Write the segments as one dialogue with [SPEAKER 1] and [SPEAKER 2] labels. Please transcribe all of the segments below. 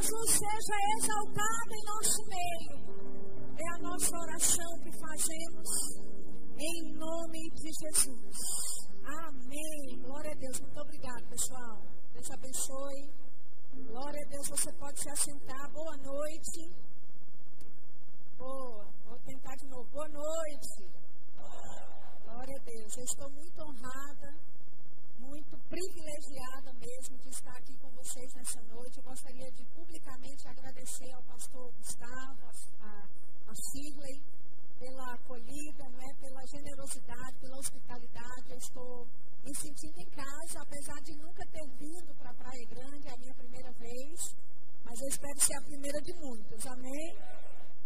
[SPEAKER 1] Jesus seja exaltado em nosso meio. É a nossa oração que fazemos em nome de Jesus. Amém. Glória a Deus. Muito obrigado, pessoal. Deus abençoe. Glória a Deus. Você pode se assentar. Boa noite. Boa. Vou tentar de novo. Boa noite. Glória a Deus. Eu estou muito honrada, muito privilegiada mesmo de estar aqui com vocês nessa noite. Eu gostaria de publicamente agradecer ao pastor Gustavo, a, a, Shirley pela acolhida, não é? pela generosidade, pela hospitalidade. Eu estou me sentindo em casa, apesar de nunca ter vindo para Praia Grande, é a minha primeira vez, mas eu espero ser a primeira de muitos, amém?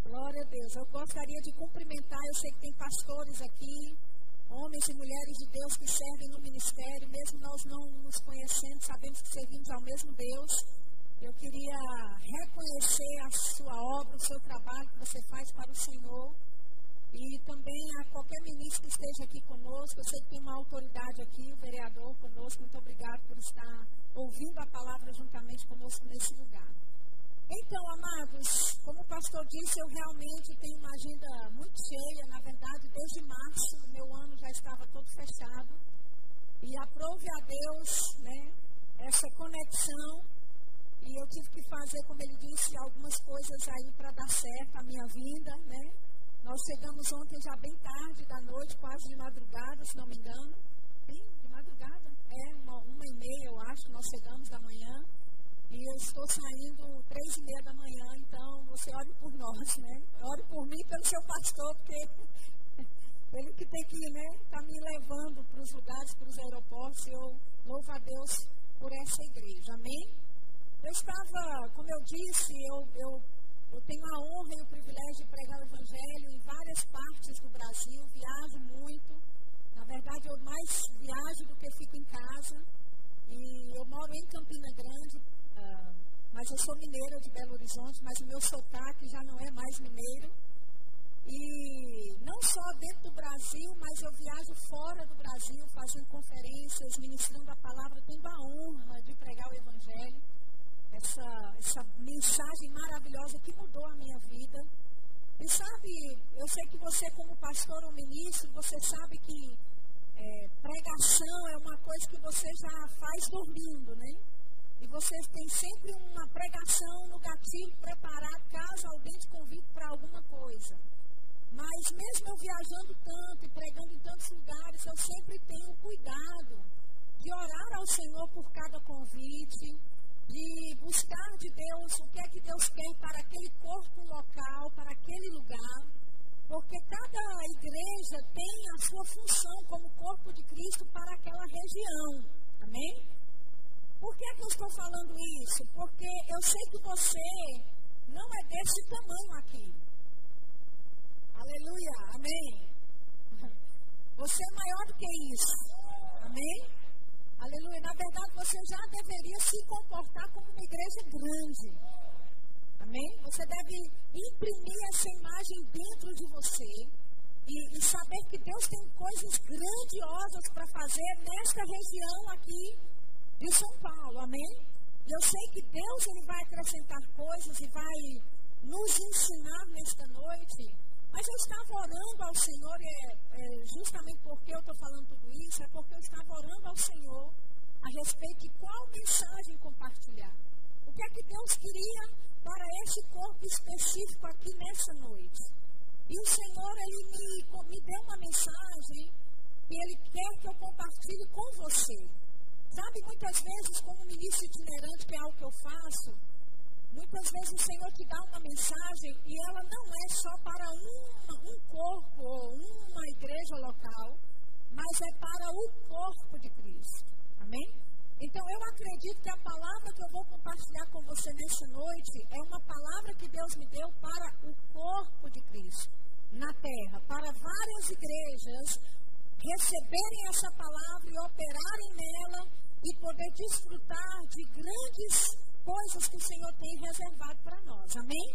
[SPEAKER 1] Glória a Deus. Eu gostaria de cumprimentar, eu sei que tem pastores aqui, homens e mulheres de Deus que servem no ministério, mesmo nós não nos conhecendo, sabemos que servimos ao mesmo Deus. Eu queria reconhecer a sua obra, o seu trabalho que você faz para o Senhor. E também a qualquer ministro que esteja aqui conosco, eu sei que tem uma autoridade aqui, o vereador conosco, muito obrigado por estar ouvindo a palavra juntamente conosco nesse lugar. Então, amados, como o pastor disse, eu realmente tenho uma agenda muito cheia, na verdade, desde março, meu ano já estava todo fechado. E aprove a Deus, né, essa conexão. E eu tive que fazer, como ele disse, algumas coisas aí para dar certo a minha vinda, né? Nós chegamos ontem já bem tarde da noite, quase de madrugada, se não me engano. Bem, de madrugada? É, uma, uma e meia, eu acho, nós chegamos da manhã. E eu estou saindo três e meia da manhã, então você ore por nós, né? Ore por mim e pelo seu pastor, porque ele que tem que, né, tá me levando para os lugares, para os aeroportos, eu louvo a Deus por essa igreja, amém? Eu estava, como eu disse, eu, eu eu tenho a honra e o privilégio de pregar o Evangelho em várias partes do Brasil, viajo muito. Na verdade, eu mais viajo do que fico em casa. E eu moro em Campina Grande, uh, mas eu sou mineira de Belo Horizonte, mas o meu sotaque já não é mais mineiro. E não só dentro do Brasil, mas eu viajo fora do Brasil, fazendo conferências, ministrando a palavra, tendo a honra de pregar o Evangelho essa, essa mensagem maravilhosa que mudou a minha vida. E sabe, eu sei que você, como pastor ou ministro, você sabe que é, pregação é uma coisa que você já faz dormindo, né? E você tem sempre uma pregação no gatilho preparado caso alguém te convide para alguma coisa. Mas mesmo eu viajando tanto e pregando em tantos lugares, eu sempre tenho cuidado de orar ao Senhor por cada convite, de buscar de Deus o que é que Deus quer para aquele corpo local, para aquele lugar, porque cada igreja tem a sua função como corpo de Cristo para aquela região. Amém? Por que, é que eu estou falando isso? Porque eu sei que você não é desse tamanho aqui. Aleluia, amém. Você é maior do que isso. Amém? Aleluia. Na verdade, você já deveria se comportar como uma igreja grande. Amém? Você deve imprimir essa imagem dentro de você e, e saber que Deus tem coisas grandiosas para fazer nesta região aqui de São Paulo. Amém? E eu sei que Deus ele vai acrescentar coisas e vai nos ensinar nesta noite. Mas eu estava orando ao Senhor, e é, é justamente porque eu estou falando tudo isso, é porque eu estava orando ao Senhor a respeito de qual mensagem compartilhar. O que é que Deus queria para esse corpo específico aqui nessa noite? E o Senhor, Ele me, me deu uma mensagem que Ele quer que eu compartilhe com você. Sabe, muitas vezes, como ministro itinerante, que é algo que eu faço, muitas vezes o Senhor te dá uma mensagem e ela não é só para um, um corpo ou uma igreja local, mas é para o corpo de Cristo. Amém? Então, eu acredito que a palavra que eu vou compartilhar com você nessa noite é uma palavra que Deus me deu para o corpo de Cristo na terra, para várias igrejas receberem essa palavra e operarem nela e poder desfrutar de grandes coisas que o Senhor tem reservado para nós. Amém?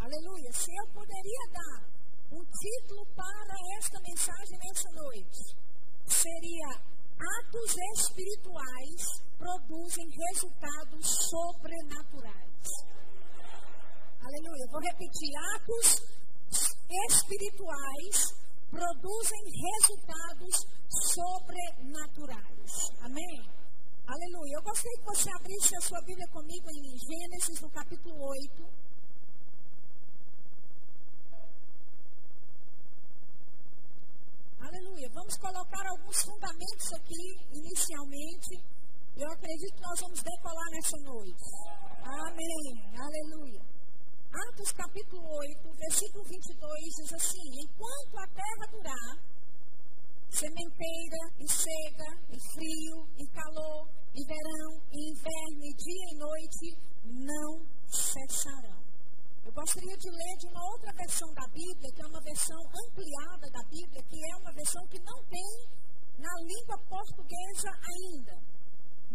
[SPEAKER 1] Aleluia. Se eu poderia dar um título para esta mensagem nessa noite, seria Atos espirituais produzem resultados sobrenaturais. Aleluia. Vou repetir. Atos espirituais produzem resultados sobrenaturais. Amém? Aleluia. Eu gostaria que você abrisse a sua Bíblia comigo em Gênesis, no capítulo 8. Aleluia. Vamos colocar alguns fundamentos aqui, inicialmente. Eu acredito que nós vamos decolar nessa noite. Amém. Aleluia. Atos capítulo 8, versículo 22 diz assim: Enquanto a terra durar, sementeira, e cega, e frio, e calor, e verão, e inverno, e dia e noite, não cessarão. Eu gostaria de ler de uma outra versão da Bíblia, que é uma versão ampliada da Bíblia, que é uma versão que não tem na língua portuguesa ainda.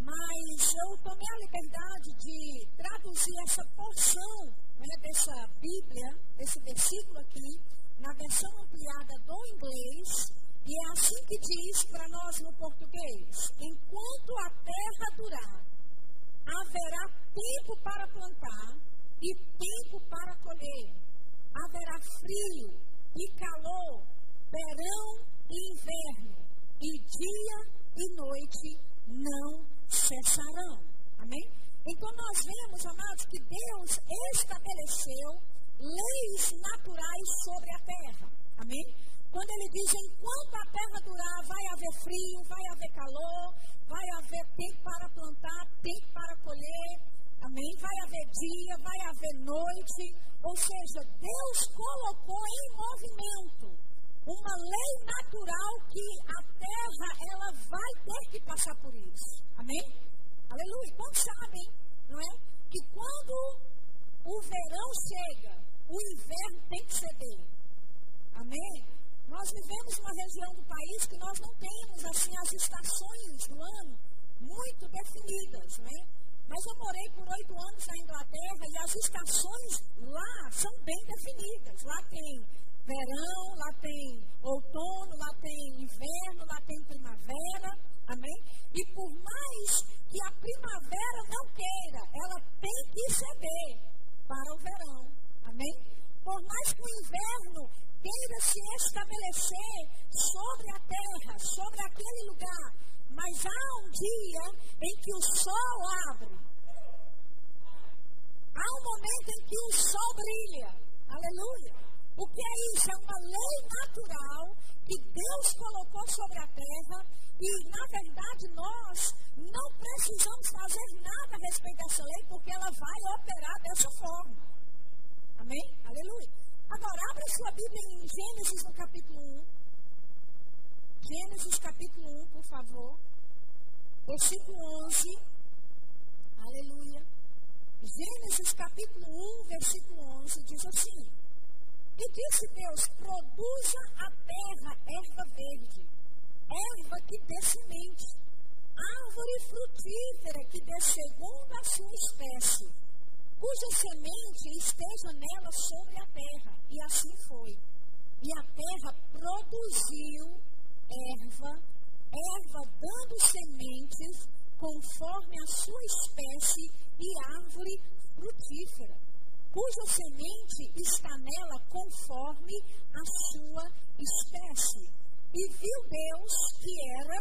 [SPEAKER 1] Mas eu tomei a liberdade de traduzir essa porção né, dessa Bíblia, desse versículo aqui, na versão ampliada do inglês, e é assim que diz para nós no português: enquanto a terra durar, haverá tempo para plantar e tempo para colher. Haverá frio e calor, verão e inverno, e dia e noite não cessarão. Amém? Então nós vemos, amados, que Deus estabeleceu leis naturais sobre a terra. Amém? Quando ele diz, enquanto a terra durar, vai haver frio, vai haver calor, vai haver tempo para plantar, tempo para colher, amém? Vai haver dia, vai haver noite. Ou seja, Deus colocou em movimento uma lei natural que a terra ela vai ter que passar por isso. Amém? Aleluia. Quantos sabem, não é? Que quando o verão chega, o inverno tem que ceder. Amém? Nós vivemos uma região do país que nós não temos assim as estações do ano muito definidas, né? Mas eu morei por oito anos na Inglaterra e as estações lá são bem definidas. Lá tem verão, lá tem outono, lá tem inverno, lá tem primavera, amém? E por mais que a primavera não queira, ela tem que ceder para o verão, amém? Por mais que o inverno queira se estabelecer sobre a terra, sobre aquele lugar. Mas há um dia em que o sol abre. Há um momento em que o sol brilha. Aleluia. O que é isso? É uma lei natural que Deus colocou sobre a terra e, na verdade, nós não precisamos fazer nada a respeito dessa lei porque ela vai operar dessa forma. Amém? Aleluia. Agora, abra sua Bíblia em Gênesis no capítulo 1. Gênesis capítulo 1, por favor. Versículo 11. Aleluia. Gênesis capítulo 1, versículo 11 diz assim: E disse Deus: Produza a terra erva verde, erva que dê semente, árvore frutífera que dê segundo a sua espécie cuja semente esteja nela sobre a terra. E assim foi. E a terra produziu erva, erva dando sementes conforme a sua espécie e árvore frutífera, cuja semente está nela conforme a sua espécie. E viu Deus que era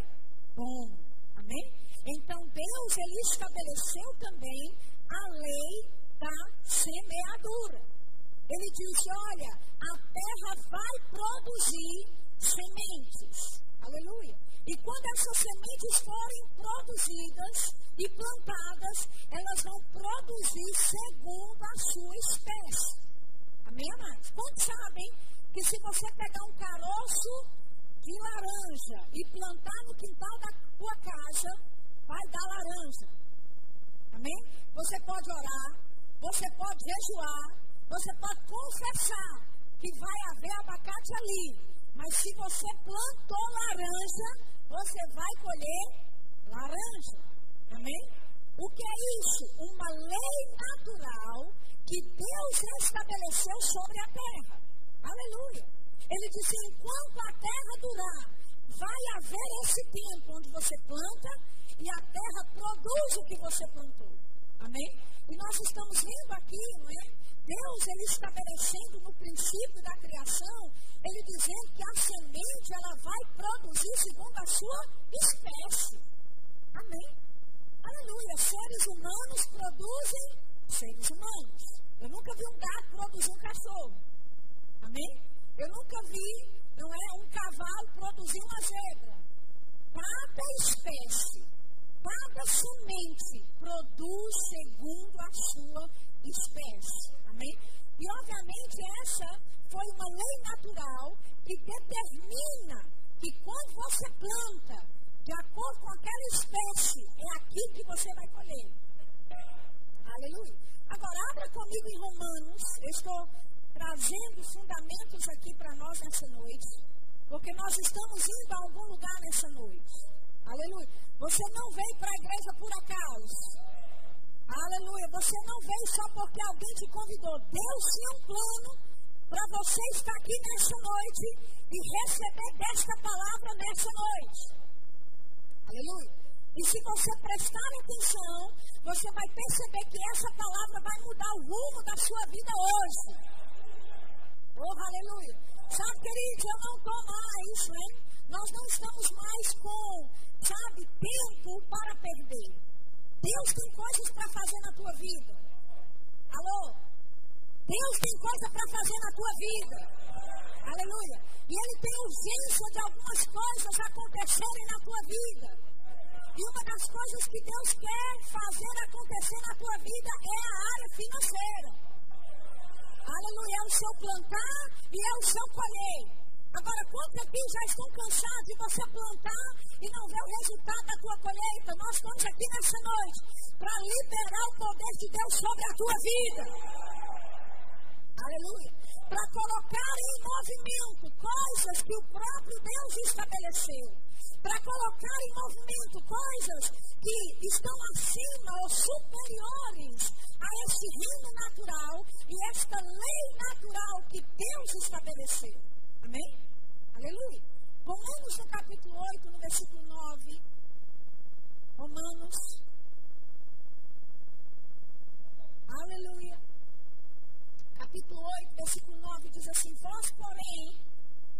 [SPEAKER 1] bom. Amém? Então Deus ele estabeleceu também a lei da semeadura. Ele diz: olha, a terra vai produzir sementes. Aleluia. E quando essas sementes forem produzidas e plantadas, elas vão produzir segundo a sua espécie. Amém, amados? Quantos sabem que se você pegar um caroço de laranja e plantar no quintal da tua casa, vai dar laranja. Amém? Você pode orar, você pode jejuar, você pode confessar que vai haver abacate ali. Mas se você plantou laranja, você vai colher laranja. Amém? O que é isso? Uma lei natural que Deus estabeleceu sobre a terra. Aleluia. Ele disse: enquanto a terra durar, vai haver esse tempo onde você planta e a terra produz o que você plantou. Amém? E nós estamos vendo aqui, não é? Deus, ele estabelecendo no princípio da criação, ele dizendo que a semente, ela vai produzir segundo a sua espécie. Amém? Aleluia. Seres humanos produzem seres humanos. Eu nunca vi um gato produzir um cachorro. Amém? Eu nunca vi, não é, um cavalo produzir uma zebra. Cada espécie, cada semente produz segundo a sua espécie. Amém? E obviamente essa foi uma lei natural que determina que quando você planta, de acordo com aquela espécie, é aqui que você vai colher. Aleluia. Agora, abra comigo em Romanos. Eu estou trazendo fundamentos aqui para nós nessa noite, porque nós estamos indo a algum lugar nessa noite. Aleluia. Você não veio para a igreja por acaso. Aleluia. Você não veio só porque alguém te convidou. Deus tinha um plano para você estar aqui nessa noite e receber desta palavra nessa noite. Aleluia. E se você prestar atenção, você vai perceber que essa palavra vai mudar o rumo da sua vida hoje. Oh, aleluia. Sabe, queridos, eu não estou mais, né? Nós não estamos mais com, sabe, tempo para perder. Deus tem coisas para fazer na tua vida. Alô? Deus tem coisa para fazer na tua vida. Aleluia. E Ele tem urgência de algumas coisas acontecerem na tua vida. E uma das coisas que Deus quer fazer acontecer na tua vida é a área financeira. Aleluia, é o seu plantar e é o seu colher. Agora, quantos aqui já estão cansados de você plantar e não ver o resultado da tua colheita? Nós estamos aqui nessa noite para liberar o poder de Deus sobre a tua vida. Aleluia. Para colocar em movimento coisas que o próprio Deus estabeleceu. Para colocar em movimento coisas que estão acima ou superiores a esse reino natural e esta lei natural que Deus estabeleceu. Amém? Aleluia. Romanos no capítulo 8, no versículo 9. Romanos. Aleluia. Capítulo 8, versículo 9 diz assim: Vós, porém,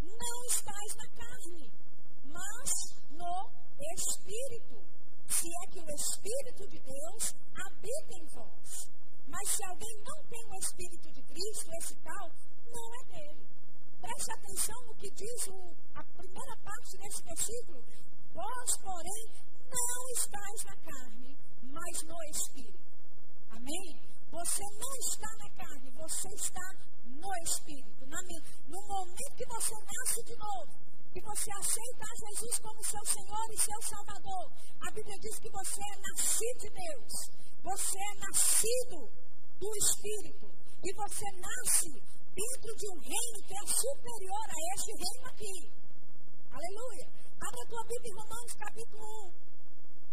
[SPEAKER 1] não estáis na carne, mas no Espírito. Se é que o Espírito de Deus habita em vós. Mas se alguém não tem o Espírito de Cristo, esse tal, não é dele. Preste atenção no que diz o, a primeira parte desse versículo. Vós, porém, não estáis na carne, mas no Espírito. Amém? Você não está na carne, você está no Espírito. No momento que você nasce de novo, que você aceita Jesus como seu Senhor e seu Salvador, a Bíblia diz que você é nascido de Deus. Você é nascido do Espírito. E você nasce dentro de um reino que é superior a este reino aqui. Aleluia. Abra a tua Bíblia em Romanos capítulo 1.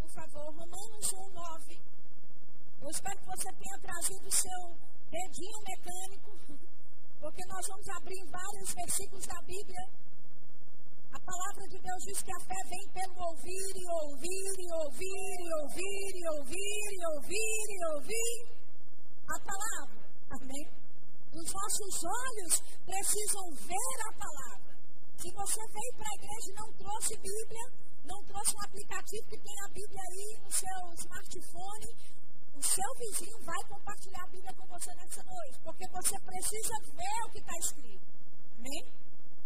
[SPEAKER 1] Por favor, Romanos 1, 9. Eu espero que você tenha trazido o seu dedinho mecânico, porque nós vamos abrir vários versículos da Bíblia. A palavra de Deus diz que a fé vem pelo ouvir e ouvir e ouvir e ouvir e ouvir e ouvir e ouvir a palavra. Amém? Os nossos olhos precisam ver a palavra. Se você veio para a igreja e não trouxe Bíblia, não trouxe um aplicativo que tem a Bíblia aí no seu smartphone, o seu vizinho vai compartilhar a Bíblia com você nessa noite, porque você precisa ver o que está escrito. Amém?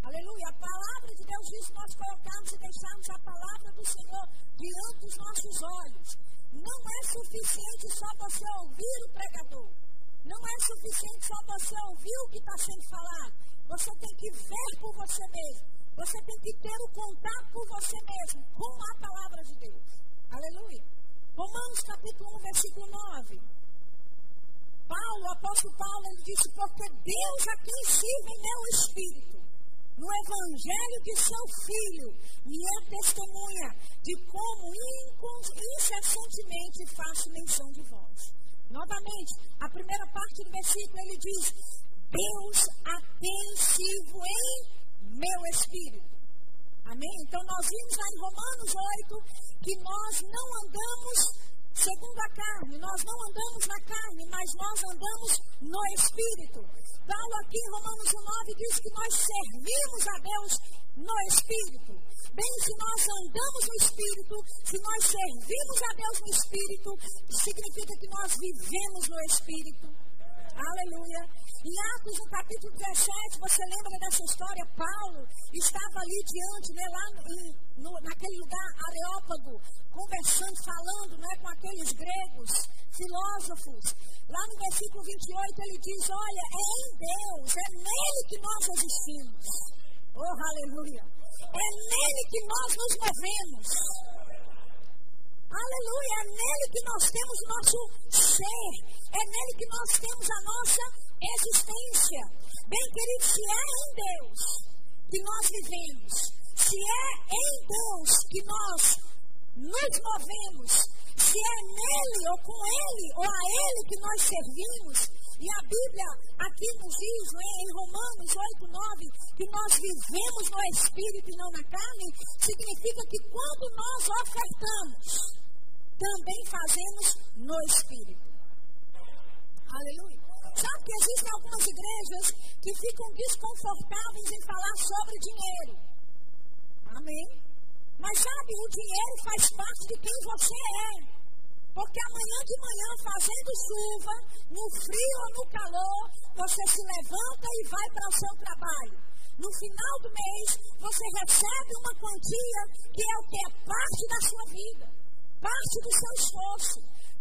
[SPEAKER 1] Aleluia. A palavra de Deus diz nós colocarmos e deixarmos a palavra do Senhor diante dos nossos olhos. Não é suficiente só você ouvir o pregador. Não é suficiente só você ouvir o que está sendo falado. Você tem que ver por você mesmo. Você tem que ter o contato por você mesmo com a palavra de Deus. Aleluia. Romanos capítulo 1, versículo 9. Paulo, o apóstolo Paulo, ele disse, porque Deus a quem sirva em meu espírito, no evangelho de seu filho, me é testemunha de como incessantemente faço menção de vós. Novamente, a primeira parte do versículo ele diz: Deus atensivo em meu espírito. Amém? Então nós vimos lá em Romanos 8 que nós não andamos segundo a carne, nós não andamos na carne, mas nós andamos no espírito. Paulo aqui em Romanos 9 diz que nós servimos a Deus no espírito. Bem, se nós andamos no Espírito, se nós servimos a Deus no Espírito, significa que nós vivemos no Espírito. Aleluia. Em Atos, no capítulo 17, você lembra dessa história? Paulo estava ali diante, né, lá no, naquele lugar areópago, conversando, falando né, com aqueles gregos, filósofos. Lá no versículo 28 ele diz: Olha, é em Deus, é nele que nós existimos. Oh, aleluia. É nele que nós nos movemos. Aleluia, é nele que nós temos o nosso ser. É nele que nós temos a nossa existência. Bem, querido, se é em Deus que nós vivemos, se é em Deus que nós nos movemos, se é nele ou com ele ou a ele que nós servimos, e a Bíblia aqui nos diz, né, em Romanos 8, 9, que nós vivemos no Espírito e não na carne, significa que quando nós ofertamos, também fazemos no Espírito. Aleluia. Sabe que existem algumas igrejas que ficam desconfortáveis em falar sobre dinheiro. Amém? Mas sabe, o dinheiro faz parte de quem você é. Porque amanhã de manhã, fazendo chuva, no frio ou no calor, você se levanta e vai para o seu trabalho. No final do mês, você recebe uma quantia que é o que? É parte da sua vida, parte do seu esforço,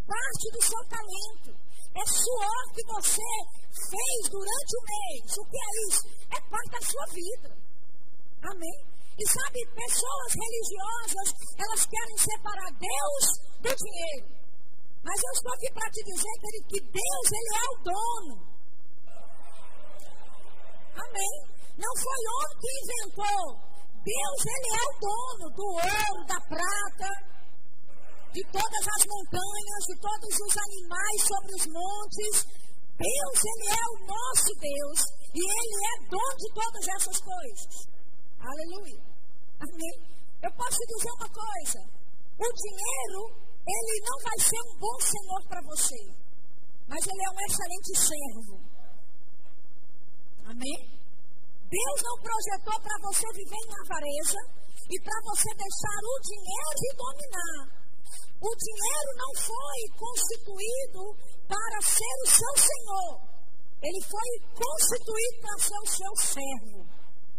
[SPEAKER 1] parte do seu talento. É suor que você fez durante o mês. O que é isso? É parte da sua vida. Amém? E sabe, pessoas religiosas, elas querem separar Deus do dinheiro. Mas eu estou aqui para te dizer, querido, que Deus, Ele é o dono. Amém? Não foi homem que inventou. Deus, Ele é o dono do ouro, da prata, de todas as montanhas, de todos os animais sobre os montes. Deus, Ele é o nosso Deus. E Ele é dono de todas essas coisas. Aleluia. Amém? Eu posso te dizer uma coisa. O dinheiro ele não vai ser um bom senhor para você, mas ele é um excelente servo. Amém? Deus não projetou para você viver em avareza e para você deixar o dinheiro te dominar. O dinheiro não foi constituído para ser o seu senhor. Ele foi constituído para ser o seu servo.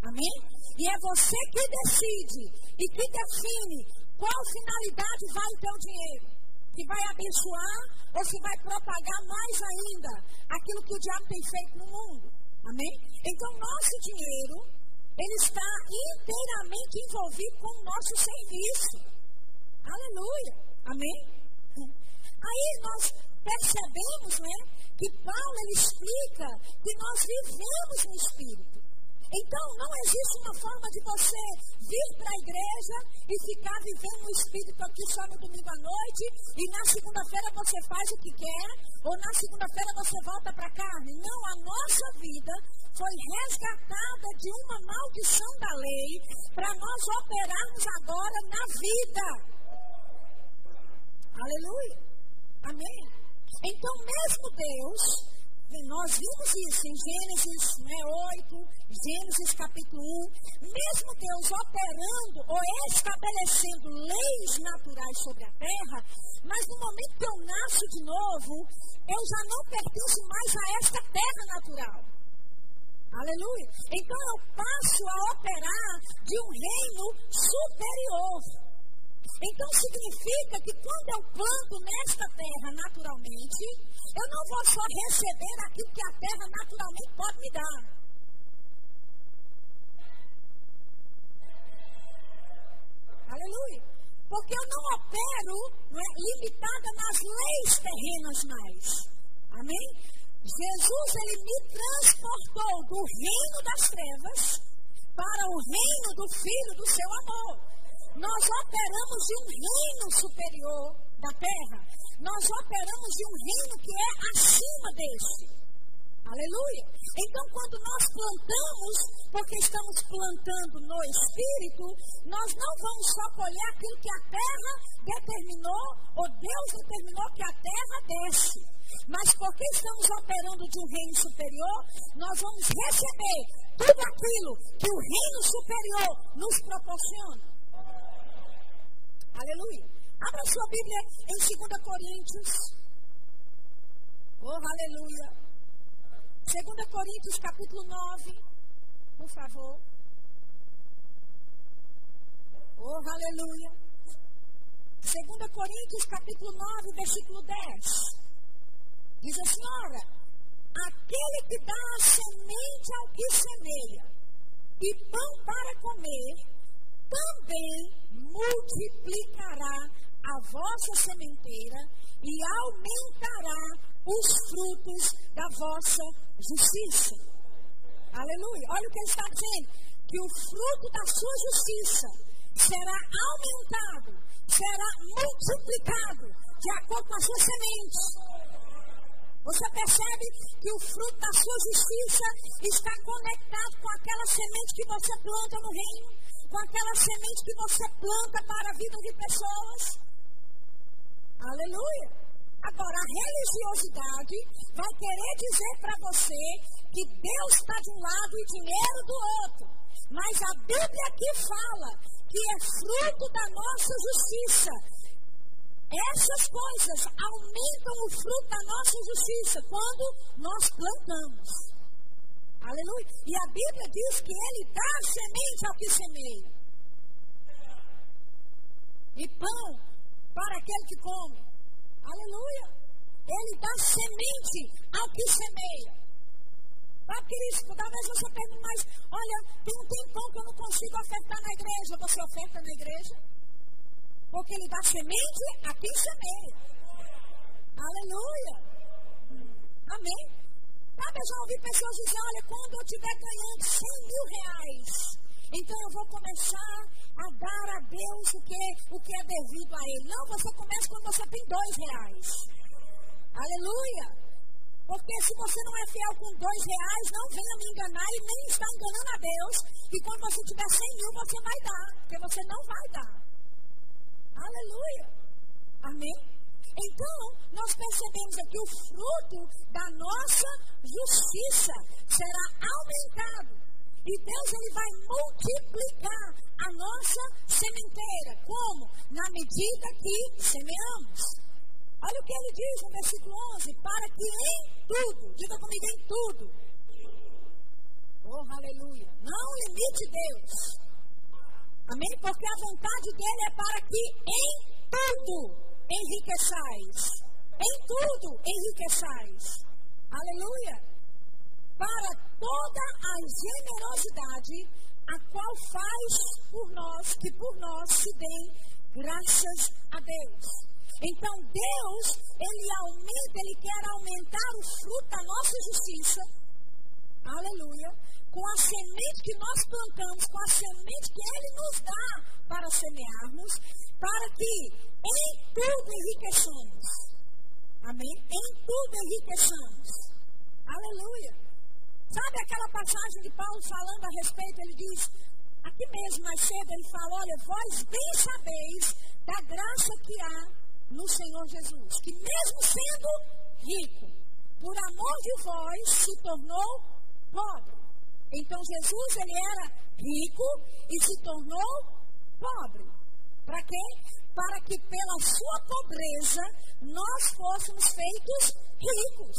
[SPEAKER 1] Amém? E é você que decide e que define qual finalidade vai o teu dinheiro? Se vai abençoar ou se vai propagar mais ainda aquilo que o diabo tem feito no mundo? Amém? Então, nosso dinheiro, ele está inteiramente envolvido com o nosso serviço. Aleluia. Amém? Aí nós percebemos, né, que Paulo ele explica que nós vivemos no Espírito. Então, não existe uma forma de você vir para a igreja e ficar vivendo o Espírito aqui só no domingo à noite e na segunda-feira você faz o que quer ou na segunda-feira você volta para a carne. Não, a nossa vida foi resgatada de uma maldição da lei para nós operarmos agora na vida. Aleluia. Amém. Então, mesmo Deus, nós vimos isso em Gênesis né, 8, Gênesis capítulo 1, mesmo Deus operando ou estabelecendo leis naturais sobre a terra, mas no momento que eu nasço de novo, eu já não pertenço mais a esta terra natural. Aleluia. Então eu passo a operar de um reino superior. Então significa que quando eu planto nesta terra naturalmente, eu não vou só receber aquilo que a terra naturalmente pode me dar. Aleluia. Porque eu não opero é, limitada nas leis terrenas mais. Amém? Jesus, ele me transportou do reino das trevas para o reino do Filho do seu amor. Nós operamos de um reino superior da terra. Nós operamos de um reino que é acima deste. Aleluia. Então, quando nós plantamos, porque estamos plantando no Espírito, nós não vamos só colher aquilo que a terra determinou, ou Deus determinou que a terra desce. Mas porque estamos operando de um reino superior, nós vamos receber tudo aquilo que o reino superior nos proporciona. Aleluia. Abra sua Bíblia em 2 Coríntios. Oh, aleluia. 2 Coríntios, capítulo 9. Por favor. Oh, aleluia. 2 Coríntios, capítulo 9, versículo 10. Diz a senhora: Aquele que dá semente ao que semeia e pão para comer, também multiplicará a vossa sementeira e aumentará os frutos da vossa justiça. Aleluia. Olha o que ele está dizendo. Que o fruto da sua justiça será aumentado, será multiplicado de acordo com a sua semente. Você percebe que o fruto da sua justiça está conectado com aquela semente que você planta no reino? Com aquela semente que você planta para a vida de pessoas. Aleluia. Agora, a religiosidade vai querer dizer para você que Deus está de um lado e dinheiro do outro. Mas a Bíblia aqui fala que é fruto da nossa justiça. Essas coisas aumentam o fruto da nossa justiça quando nós plantamos. Aleluia. E a Bíblia diz que ele dá semente ao que semeia. E pão para aquele que come. Aleluia. Ele dá semente ao que semeia. Sabe, querido, talvez você pergunte, mas olha, tem um tempão que eu não consigo ofertar na igreja. Você oferta na igreja? Porque ele dá semente a quem semeia. Aleluia. Amém. Sabe, eu já ouvi pessoas dizer, olha, quando eu estiver ganhando 100 mil reais, então eu vou começar a dar a Deus o que, o que é devido a Ele. Não, você começa quando você tem dois reais. Aleluia. Porque se você não é fiel com dois reais, não venha me enganar e nem está enganando a Deus. E quando você tiver 100 mil, você vai dar. Porque você não vai dar. Aleluia. Amém? Então, nós percebemos aqui o fruto da nossa justiça será aumentado. E Deus ele vai multiplicar a nossa sementeira. Como? Na medida que semeamos. Olha o que ele diz no versículo 11: para que em tudo, diga comigo, em tudo. Oh, aleluia. Não limite Deus. Amém? Porque a vontade dele é para que em tudo enriqueçais. Em tudo enriqueçais. Aleluia. Para toda a generosidade a qual faz por nós, que por nós se dê graças a Deus. Então Deus, Ele aumenta, Ele quer aumentar o fruto da nossa justiça. Aleluia. Com a semente que nós plantamos, com a semente que Ele nos dá para semearmos, para que em tudo enriqueçamos. Amém? Em tudo enriqueçamos. Aleluia. Sabe aquela passagem de Paulo falando a respeito? Ele diz, aqui mesmo mais cedo, ele fala: Olha, vós bem sabeis da graça que há no Senhor Jesus, que mesmo sendo rico, por amor de vós se tornou pobre. Então Jesus ele era rico e se tornou pobre. Para quê? Para que pela sua pobreza nós fôssemos feitos ricos.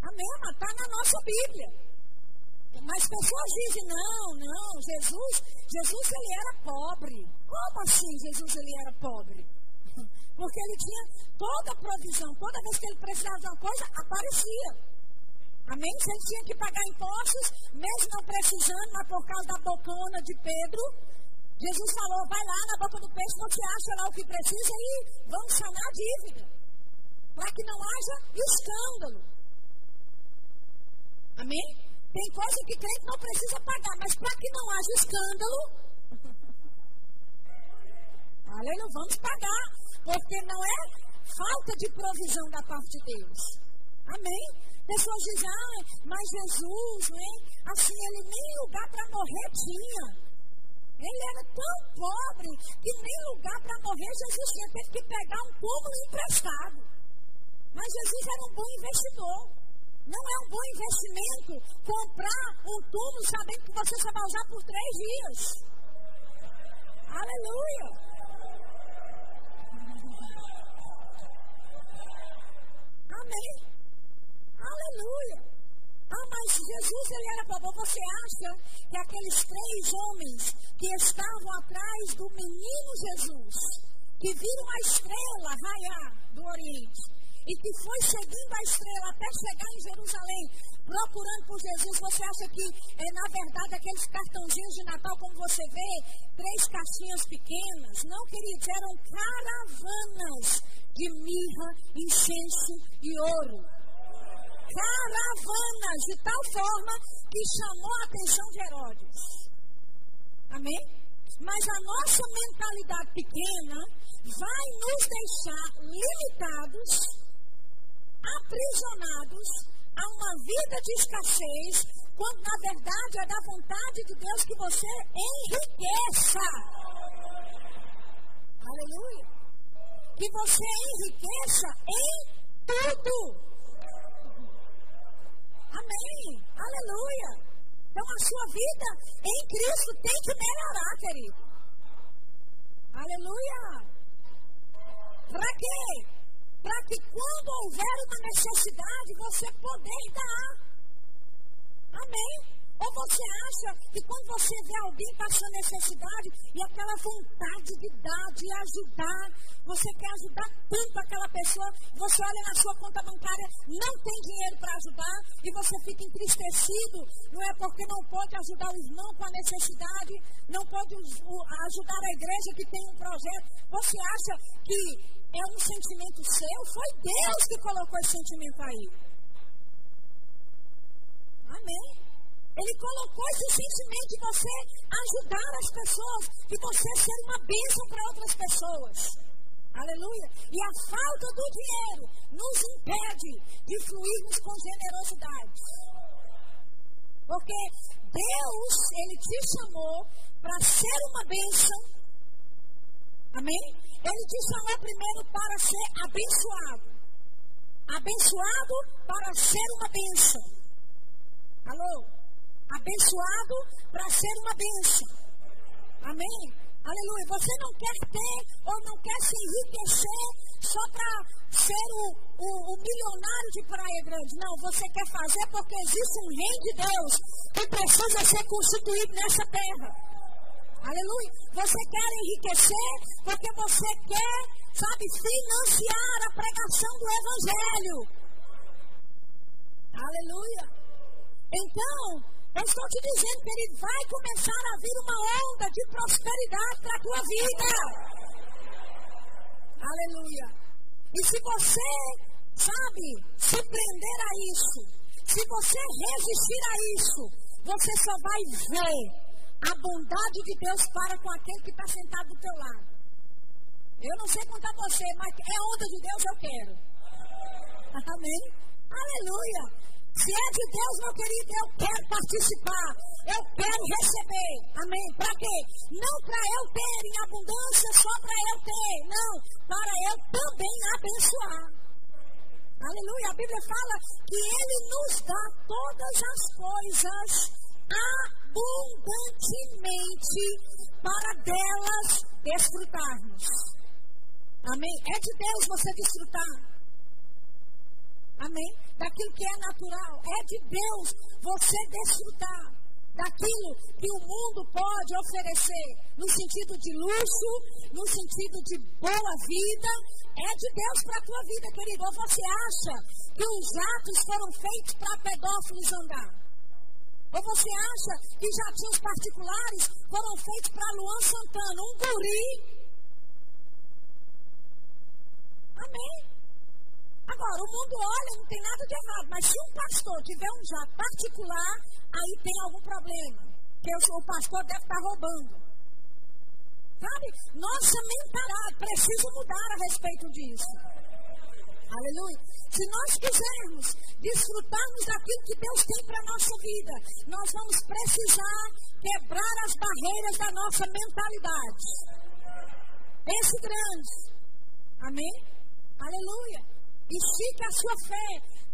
[SPEAKER 1] Amém? Está na nossa Bíblia. Mas pessoas dizem, não, não, Jesus, Jesus ele era pobre. Como assim Jesus ele era pobre? Porque ele tinha toda a provisão, toda vez que ele precisava de uma coisa, aparecia. Amém? Se ele tinha que pagar impostos, mesmo não precisando, mas por causa da bocona de Pedro, Jesus falou, vai lá na boca do peixe, você acha lá o que precisa e vamos sanar a dívida. Para que não haja escândalo. Amém? Tem coisa que crente não precisa pagar, mas para que não haja escândalo, aleluia, vamos pagar, porque não é falta de provisão da parte de Deus. Amém? Pessoas dizem, ah, mas Jesus, né? assim, ele nem lugar para morrer tinha. Ele era tão pobre que nem lugar para morrer Jesus tinha. Teve que pegar um túmulo emprestado. Mas Jesus era um bom investidor. Não é um bom investimento comprar um túmulo sabendo que você só vai usar por três dias. Aleluia! Amém. Aleluia. Ah, mas Jesus ele era bom. Você acha que aqueles três homens que estavam atrás do menino Jesus, que viram a estrela raiar do Oriente, e que foi seguindo a estrela até chegar em Jerusalém, procurando por Jesus, você acha que é na verdade aqueles cartãozinhos de Natal, como você vê, três caixinhas pequenas? Não, queridos, eram caravanas de mirra, incenso e ouro. Caravanas, de tal forma que chamou a atenção de Herodes. Amém? Mas a nossa mentalidade pequena vai nos deixar limitados aprisionados a uma vida de escassez, quando na verdade é da vontade de Deus que você enriqueça. Aleluia. Que você enriqueça em tudo. Amém. Aleluia. Então a sua vida em Cristo tem que melhorar, querido. Aleluia. Para quê? para que quando houver uma necessidade, você poder dar. Amém? Ou você acha que quando você vê alguém passando necessidade e aquela vontade de dar, de ajudar, você quer ajudar tanto aquela pessoa, você olha na sua conta bancária, não tem dinheiro para ajudar e você fica entristecido, não é porque não pode ajudar o irmão com a necessidade, não pode ajudar a igreja que tem um projeto. Você acha que é um sentimento seu, foi Deus que colocou esse sentimento aí. Amém. Ele colocou esse sentimento de você ajudar as pessoas, de você ser uma bênção para outras pessoas. Aleluia. E a falta do dinheiro nos impede de fluirmos com generosidade. Porque Deus, Ele te chamou para ser uma bênção. Amém? Ele te chamou primeiro para ser abençoado. Abençoado para ser uma bênção. Alô? Abençoado para ser uma bênção. Amém? Aleluia. Você não quer ter ou não quer se enriquecer só para ser o, o, o, milionário de Praia Grande. Não, você quer fazer porque existe um reino de Deus que precisa ser constituído nessa terra. Aleluia. Você quer enriquecer porque você quer, sabe, financiar a pregação do Evangelho. Aleluia. Então, eu estou te dizendo que ele vai começar a vir uma onda de prosperidade para a tua vida. Aleluia. E se você, sabe, se prender a isso, se você resistir a isso, você só vai ver a bondade de Deus para com aquele que está sentado do teu lado. Eu não sei contar você, mas é onda de Deus eu quero. Amém? Aleluia. Se é de Deus, meu querido, eu quero participar. Eu quero receber. Amém. Para quê? Não para eu ter em abundância, só para eu ter. Não. Para eu também abençoar. Aleluia. A Bíblia fala que Ele nos dá todas as coisas abundantemente para delas desfrutarmos. Amém? É de Deus você desfrutar. Amém? Daquilo que é natural. É de Deus você desfrutar daquilo que o mundo pode oferecer no sentido de luxo, no sentido de boa vida. É de Deus para a tua vida, querido. Ou você acha que os atos foram feitos para pedófilos andar? Ou você acha que já tinha os particulares foram feitos para Luan Santana, um guri Amém? Agora, o mundo olha, não tem nada de errado, mas se um pastor tiver um jato particular, aí tem algum problema. Porque o, pastor deve estar roubando. Sabe? Nossa mentalidade precisa mudar a respeito disso. Aleluia. Se nós quisermos desfrutarmos daquilo que Deus tem para a nossa vida, nós vamos precisar quebrar as barreiras da nossa mentalidade. Pense grande. Amém? Aleluia. Estique a sua fé.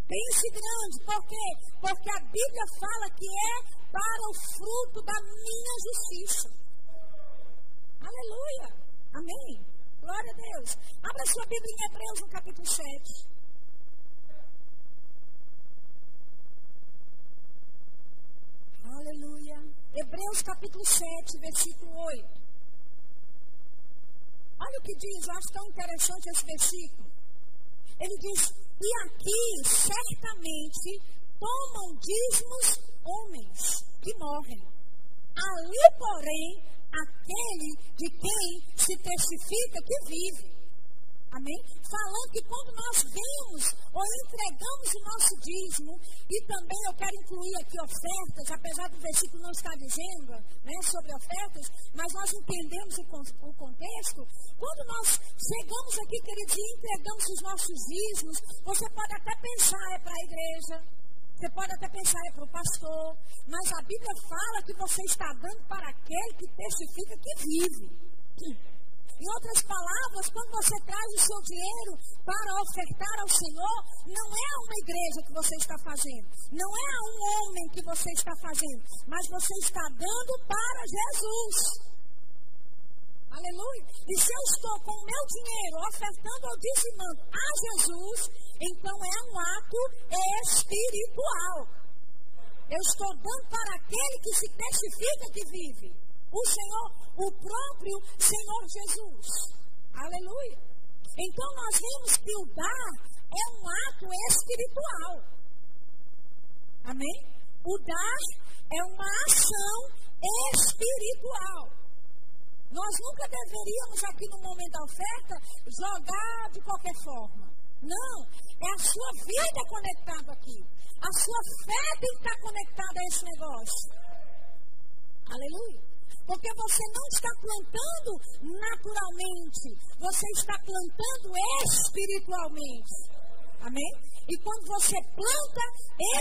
[SPEAKER 1] Pense grande. Por quê? Porque a Bíblia fala que é para o fruto da minha justiça. Aleluia. Amém. Glória a Deus. Abra sua Bíblia em Hebreus no capítulo 7. Aleluia. Hebreus capítulo 7, versículo 8. Olha o que diz, eu acho tão interessante esse versículo. Ele diz: E aqui certamente tomam dízimos homens que morrem. Ali, porém, aquele de quem se testifica que vive. Amém? Falando que quando nós vemos ou entregamos o nosso dízimo, e também eu quero incluir aqui ofertas, apesar do versículo não estar dizendo né, sobre ofertas, mas nós entendemos o, o contexto. Quando nós chegamos aqui, queridos, e entregamos os nossos dízimos, você pode até pensar é para a igreja, você pode até pensar é para o pastor, mas a Bíblia fala que você está dando para aquele que testifica que vive. Em outras palavras, quando você traz o seu dinheiro para ofertar ao Senhor, não é a uma igreja que você está fazendo, não é a um homem que você está fazendo, mas você está dando para Jesus. Aleluia. E se eu estou com o meu dinheiro ofertando ou dizimando a Jesus, então é um ato espiritual. Eu estou dando para aquele que se testifica que vive. O Senhor, o próprio Senhor Jesus. Aleluia. Então nós vemos que o dar é um ato espiritual. Amém? O dar é uma ação espiritual. Nós nunca deveríamos, aqui no momento da oferta, jogar de qualquer forma. Não, é a sua vida conectada aqui. A sua fé tem que estar conectada a esse negócio. Aleluia. Porque você não está plantando naturalmente, você está plantando espiritualmente. Amém? E quando você planta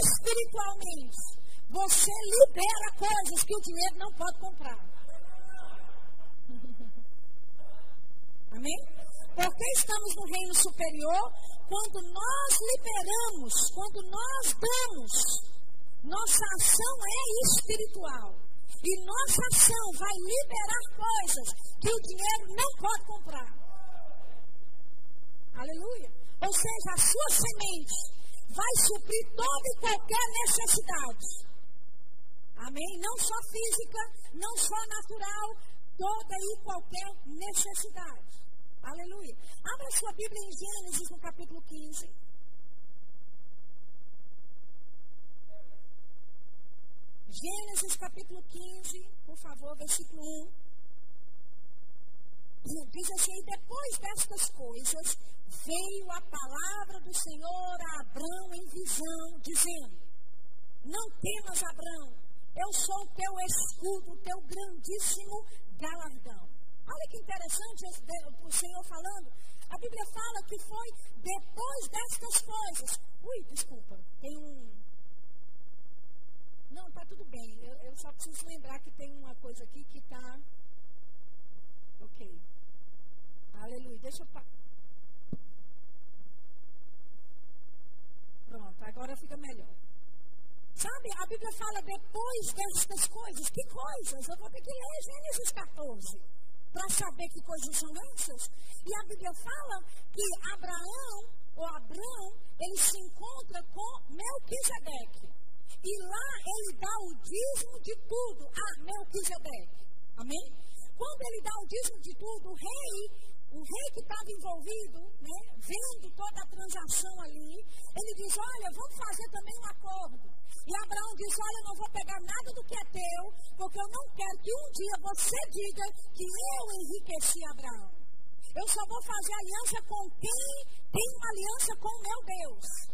[SPEAKER 1] espiritualmente, você libera coisas que o dinheiro não pode comprar. Amém? Porque estamos no reino superior, quando nós liberamos, quando nós damos, nossa ação é espiritual. E nossa ação vai liberar coisas que o dinheiro não pode comprar. Aleluia. Ou seja, a sua semente vai suprir toda e qualquer necessidade. Amém? Não só física, não só natural, toda e qualquer necessidade. Aleluia. Abra sua Bíblia em Gênesis, no capítulo 15. Gênesis capítulo 15, por favor, versículo 1. Diz assim: Depois destas coisas, veio a palavra do Senhor a Abrão em visão, dizendo: Não temas, Abrão, eu sou o teu escudo, o teu grandíssimo galardão. Olha que interessante o Senhor falando. A Bíblia fala que foi depois destas coisas. Ui, desculpa, tem um Não, tá tudo bem. Eu, eu só preciso lembrar que tem uma coisa aqui que tá. Ok. Aleluia. Deixa eu. Pronto, agora fica melhor. Sabe, a Bíblia fala depois destas coisas. Que coisas? Eu vou ter que ler Gênesis 14 para saber que coisas são essas. E a Bíblia fala que Abraão, ou Abraão, ele se encontra com Melquisedeque. E lá ele dá o dízimo de tudo a Melquisedeque. Amém? Quando ele dá o dízimo de tudo, o rei o rei que estava envolvido, né, vendo toda a transação ali, ele diz: Olha, vamos fazer também um acordo. E Abraão diz: Olha, eu não vou pegar nada do que é teu, porque eu não quero que um dia você diga que eu enriqueci Abraão. Eu só vou fazer aliança com quem tem uma aliança com meu Deus.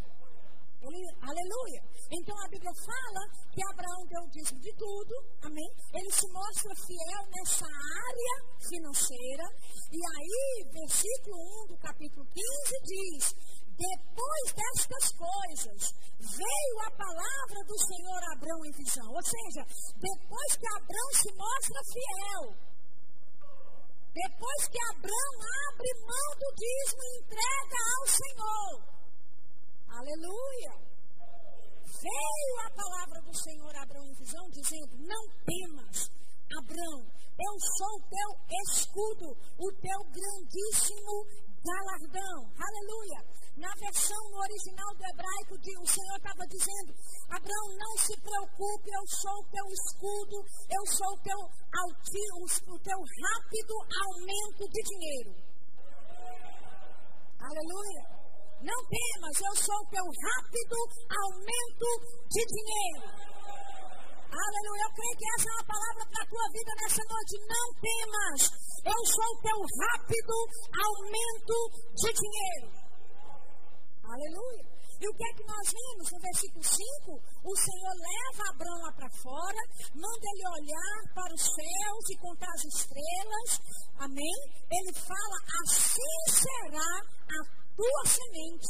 [SPEAKER 1] Ele, aleluia. Então a Bíblia fala que Abraão deu o dízimo de tudo, amém? Ele se mostra fiel nessa área financeira. E aí, versículo 1 do capítulo 15 diz: Depois destas coisas, veio a palavra do Senhor a Abraão em visão. Ou seja, depois que Abraão se mostra fiel, depois que Abraão abre mão do dízimo e entrega ao Senhor. Aleluia. Veio a palavra do Senhor a Abraão em visão, dizendo: Não temas, Abraão, eu sou o teu escudo, o teu grandíssimo galardão. Aleluia. Na versão original do hebraico, o Senhor estava dizendo: Abraão, não se preocupe, eu sou o teu escudo, eu sou o teu, o teu rápido aumento de dinheiro. Aleluia. Não temas, eu sou o teu rápido aumento de dinheiro. Aleluia. Eu creio que essa é uma palavra para a tua vida nessa noite. Não temas. Eu sou o teu rápido aumento de dinheiro. Aleluia. E o que é que nós vimos no versículo 5? O Senhor leva Abraão lá para fora, manda ele olhar para os céus e contar as estrelas. Amém? Ele fala: assim será a tua semente.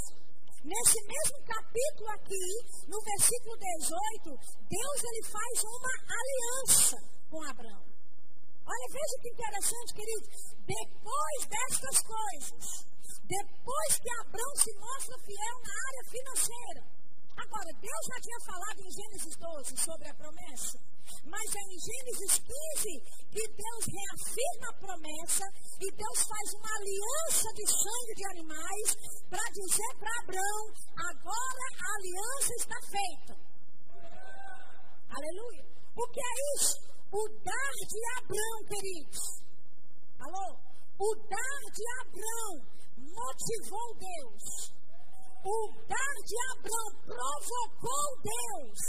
[SPEAKER 1] Nesse mesmo capítulo aqui, no versículo 18, Deus ele faz uma aliança com Abraão. Olha, veja que interessante, querido. Depois destas coisas, depois que Abraão se mostra fiel na área financeira. Agora, Deus já tinha falado em Gênesis 12 sobre a promessa. Mas é em Gênesis 15 que Deus reafirma a promessa e Deus faz uma aliança de sangue de animais para dizer para Abraão: agora a aliança está feita. Aleluia. O que é isso? O dar de Abraão, queridos. Alô? O dar de Abraão motivou Deus. O dar de Abraão provocou Deus.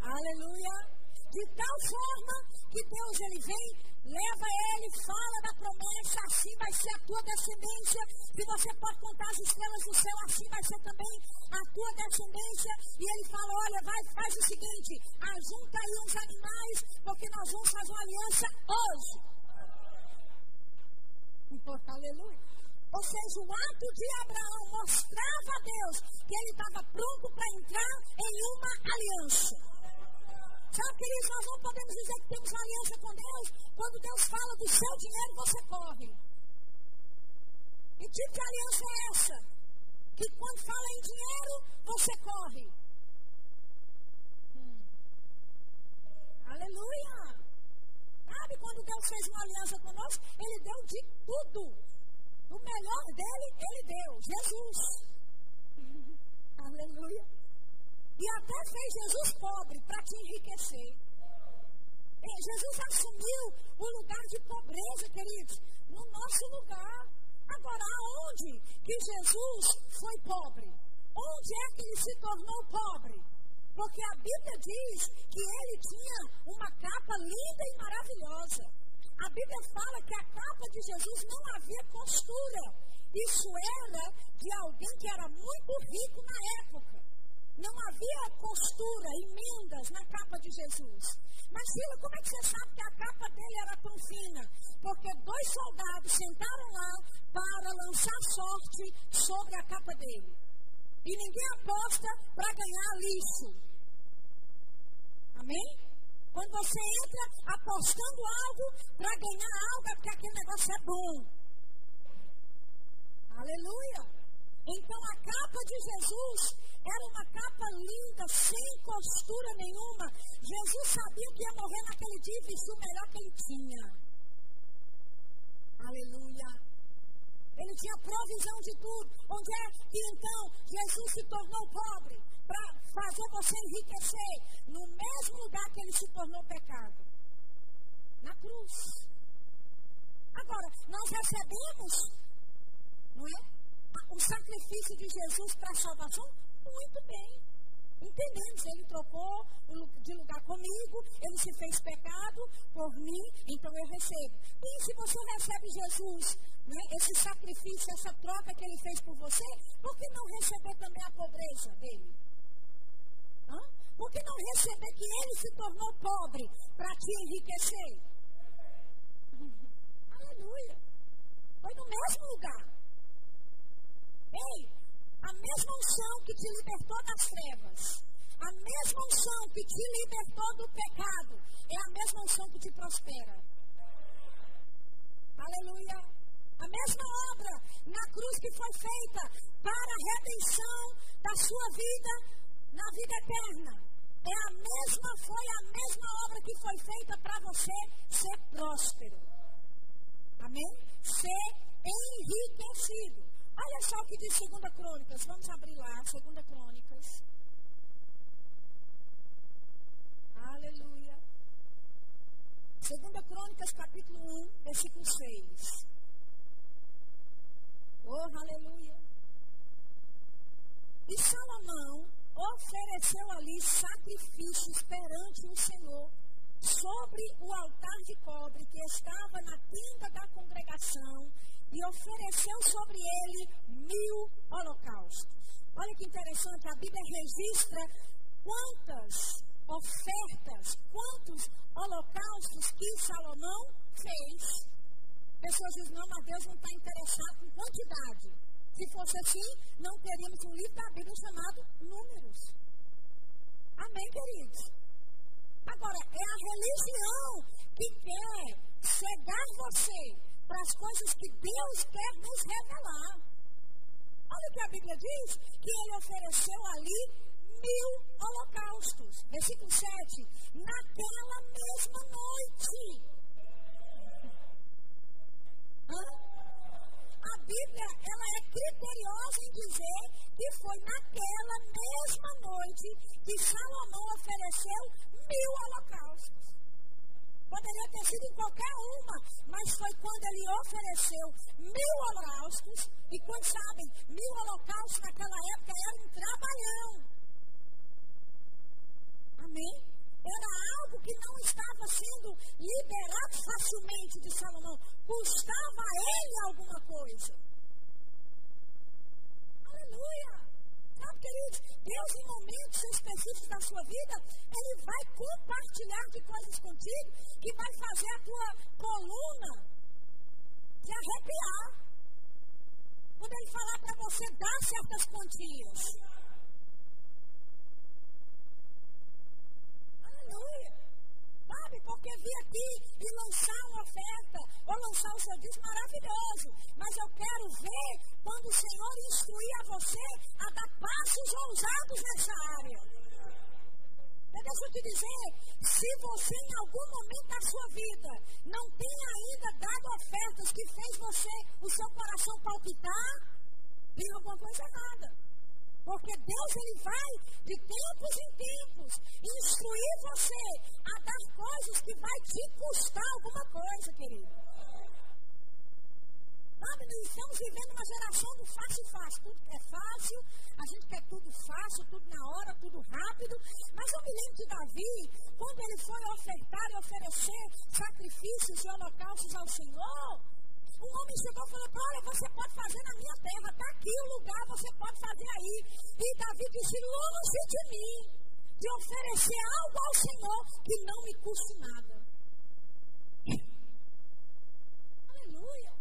[SPEAKER 1] Aleluia. De tal forma que Deus ele vem, leva ele, fala da promessa, assim vai ser a tua descendência. Se você pode contar as estrelas do céu, assim vai ser também a tua descendência. E ele fala: olha, vai, faz o seguinte, ajunta aí uns animais, porque nós vamos fazer uma aliança hoje. Aleluia. Ou seja, o ato de Abraão mostrava a Deus que ele estava pronto para entrar em uma aliança. Sabe, queridos, nós não podemos dizer que temos aliança com Deus. Quando Deus fala do seu dinheiro, você corre. Que tipo de aliança é essa? Que quando fala em dinheiro, você corre. Hum. Aleluia! Sabe, quando Deus fez uma aliança conosco, Ele deu de tudo. O melhor dele, Ele deu. Jesus. Aleluia. E até fez Jesus pobre para te enriquecer. E Jesus assumiu o lugar de pobreza, queridos, no nosso lugar. Agora, aonde que Jesus foi pobre? Onde é que ele se tornou pobre? Porque a Bíblia diz que ele tinha uma capa linda e maravilhosa. A Bíblia fala que a capa de Jesus não havia costura. Isso era de alguém que era muito rico na época. Não havia costura, emendas na capa de Jesus. Mas, Sila, como é que você sabe que a capa dele era tão fina? Porque dois soldados sentaram lá para lançar sorte sobre a capa dele. E ninguém aposta para ganhar lixo. Amém? Quando você entra apostando algo para ganhar algo, é porque aquele negócio é bom. Aleluia! Então a capa de Jesus era uma capa linda, sem costura nenhuma. Jesus sabia que ia morrer naquele dia e vestiu o melhor que ele tinha. Aleluia! Ele tinha provisão de tudo. Onde é que então Jesus se tornou pobre? Para fazer você enriquecer. No mesmo lugar que ele se tornou pecado. Na cruz. Agora, nós recebemos, não é? O sacrifício de Jesus para a salvação? Muito bem. Entendemos, ele trocou de lugar comigo, ele se fez pecado por mim, então eu recebo. E se você recebe Jesus, né, esse sacrifício, essa troca que ele fez por você, por que não receber também a pobreza dele? Hã? Por que não receber que ele se tornou pobre para te enriquecer? Aleluia. Foi no mesmo lugar. Ei, a mesma unção que te libertou das trevas, a mesma unção que te libertou do pecado, é a mesma unção que te prospera. Aleluia. A mesma obra na cruz que foi feita para a redenção da sua vida na vida eterna. É a mesma, foi a mesma obra que foi feita para você ser próspero. Amém? Ser enriquecido. Olha só o que diz 2 Crônicas. Vamos abrir lá, 2 Crônicas. Aleluia. 2 Crônicas, capítulo 1, versículo 6. Oh, aleluia. E Salomão ofereceu ali sacrifícios perante o Senhor sobre o altar de cobre que estava na tenda da congregação e ofereceu sobre ele mil holocaustos. Olha que interessante, a Bíblia registra quantas ofertas, quantos holocaustos que Salomão fez. Pessoas dizem, não, mas Deus não está interessado em quantidade. Se fosse assim, não teríamos um livro da Bíblia chamado Números. Amém, queridos? Agora, é a religião que quer cegar você para as coisas que Deus quer nos revelar. Olha o que a Bíblia diz: que ele ofereceu ali mil holocaustos. Versículo 7. Naquela mesma noite. Hã? A Bíblia ela é criteriosa em dizer que foi naquela mesma noite que Salomão ofereceu mil holocaustos. Poderia ter sido em qualquer uma, mas foi quando ele ofereceu mil holocaustos. E quando sabem, mil holocaustos naquela época era um trabalhão. Amém? Era algo que não estava sendo liberado facilmente de Salomão. Custava a ele alguma coisa. Aleluia! Sabe, queridos, Deus, em momentos específicos da sua vida, Ele vai compartilhar de coisas contigo que vai fazer a tua coluna se arrepiar. Quando Ele falar para você dar certas quantias. Aleluia. Sabe, porque vir aqui e lançar uma oferta ou lançar o seu maravilhoso. Mas eu quero ver quando o Senhor instruir a você a dar passos ousados nessa área. Deixa eu te dizer, se você em algum momento da sua vida não tem ainda dado ofertas que fez você, o seu coração palpitar, tem alguma coisa errada. Porque Deus ele vai de tempos em tempos instruir você a dar coisas que vai te custar alguma coisa, querido. Sabe, nós estamos vivendo uma geração do fácil fácil. Tudo é fácil, a gente quer tudo fácil, tudo na hora, tudo rápido. Mas eu me lembro de Davi, quando ele foi ofertar e oferecer sacrifícios e holocaustos ao Senhor, um homem chegou e falou: Olha, você pode fazer na minha terra, está aqui o lugar, você pode fazer aí. E Davi disse: Longe de mim, de oferecer algo ao Senhor que não me custe nada. Aleluia.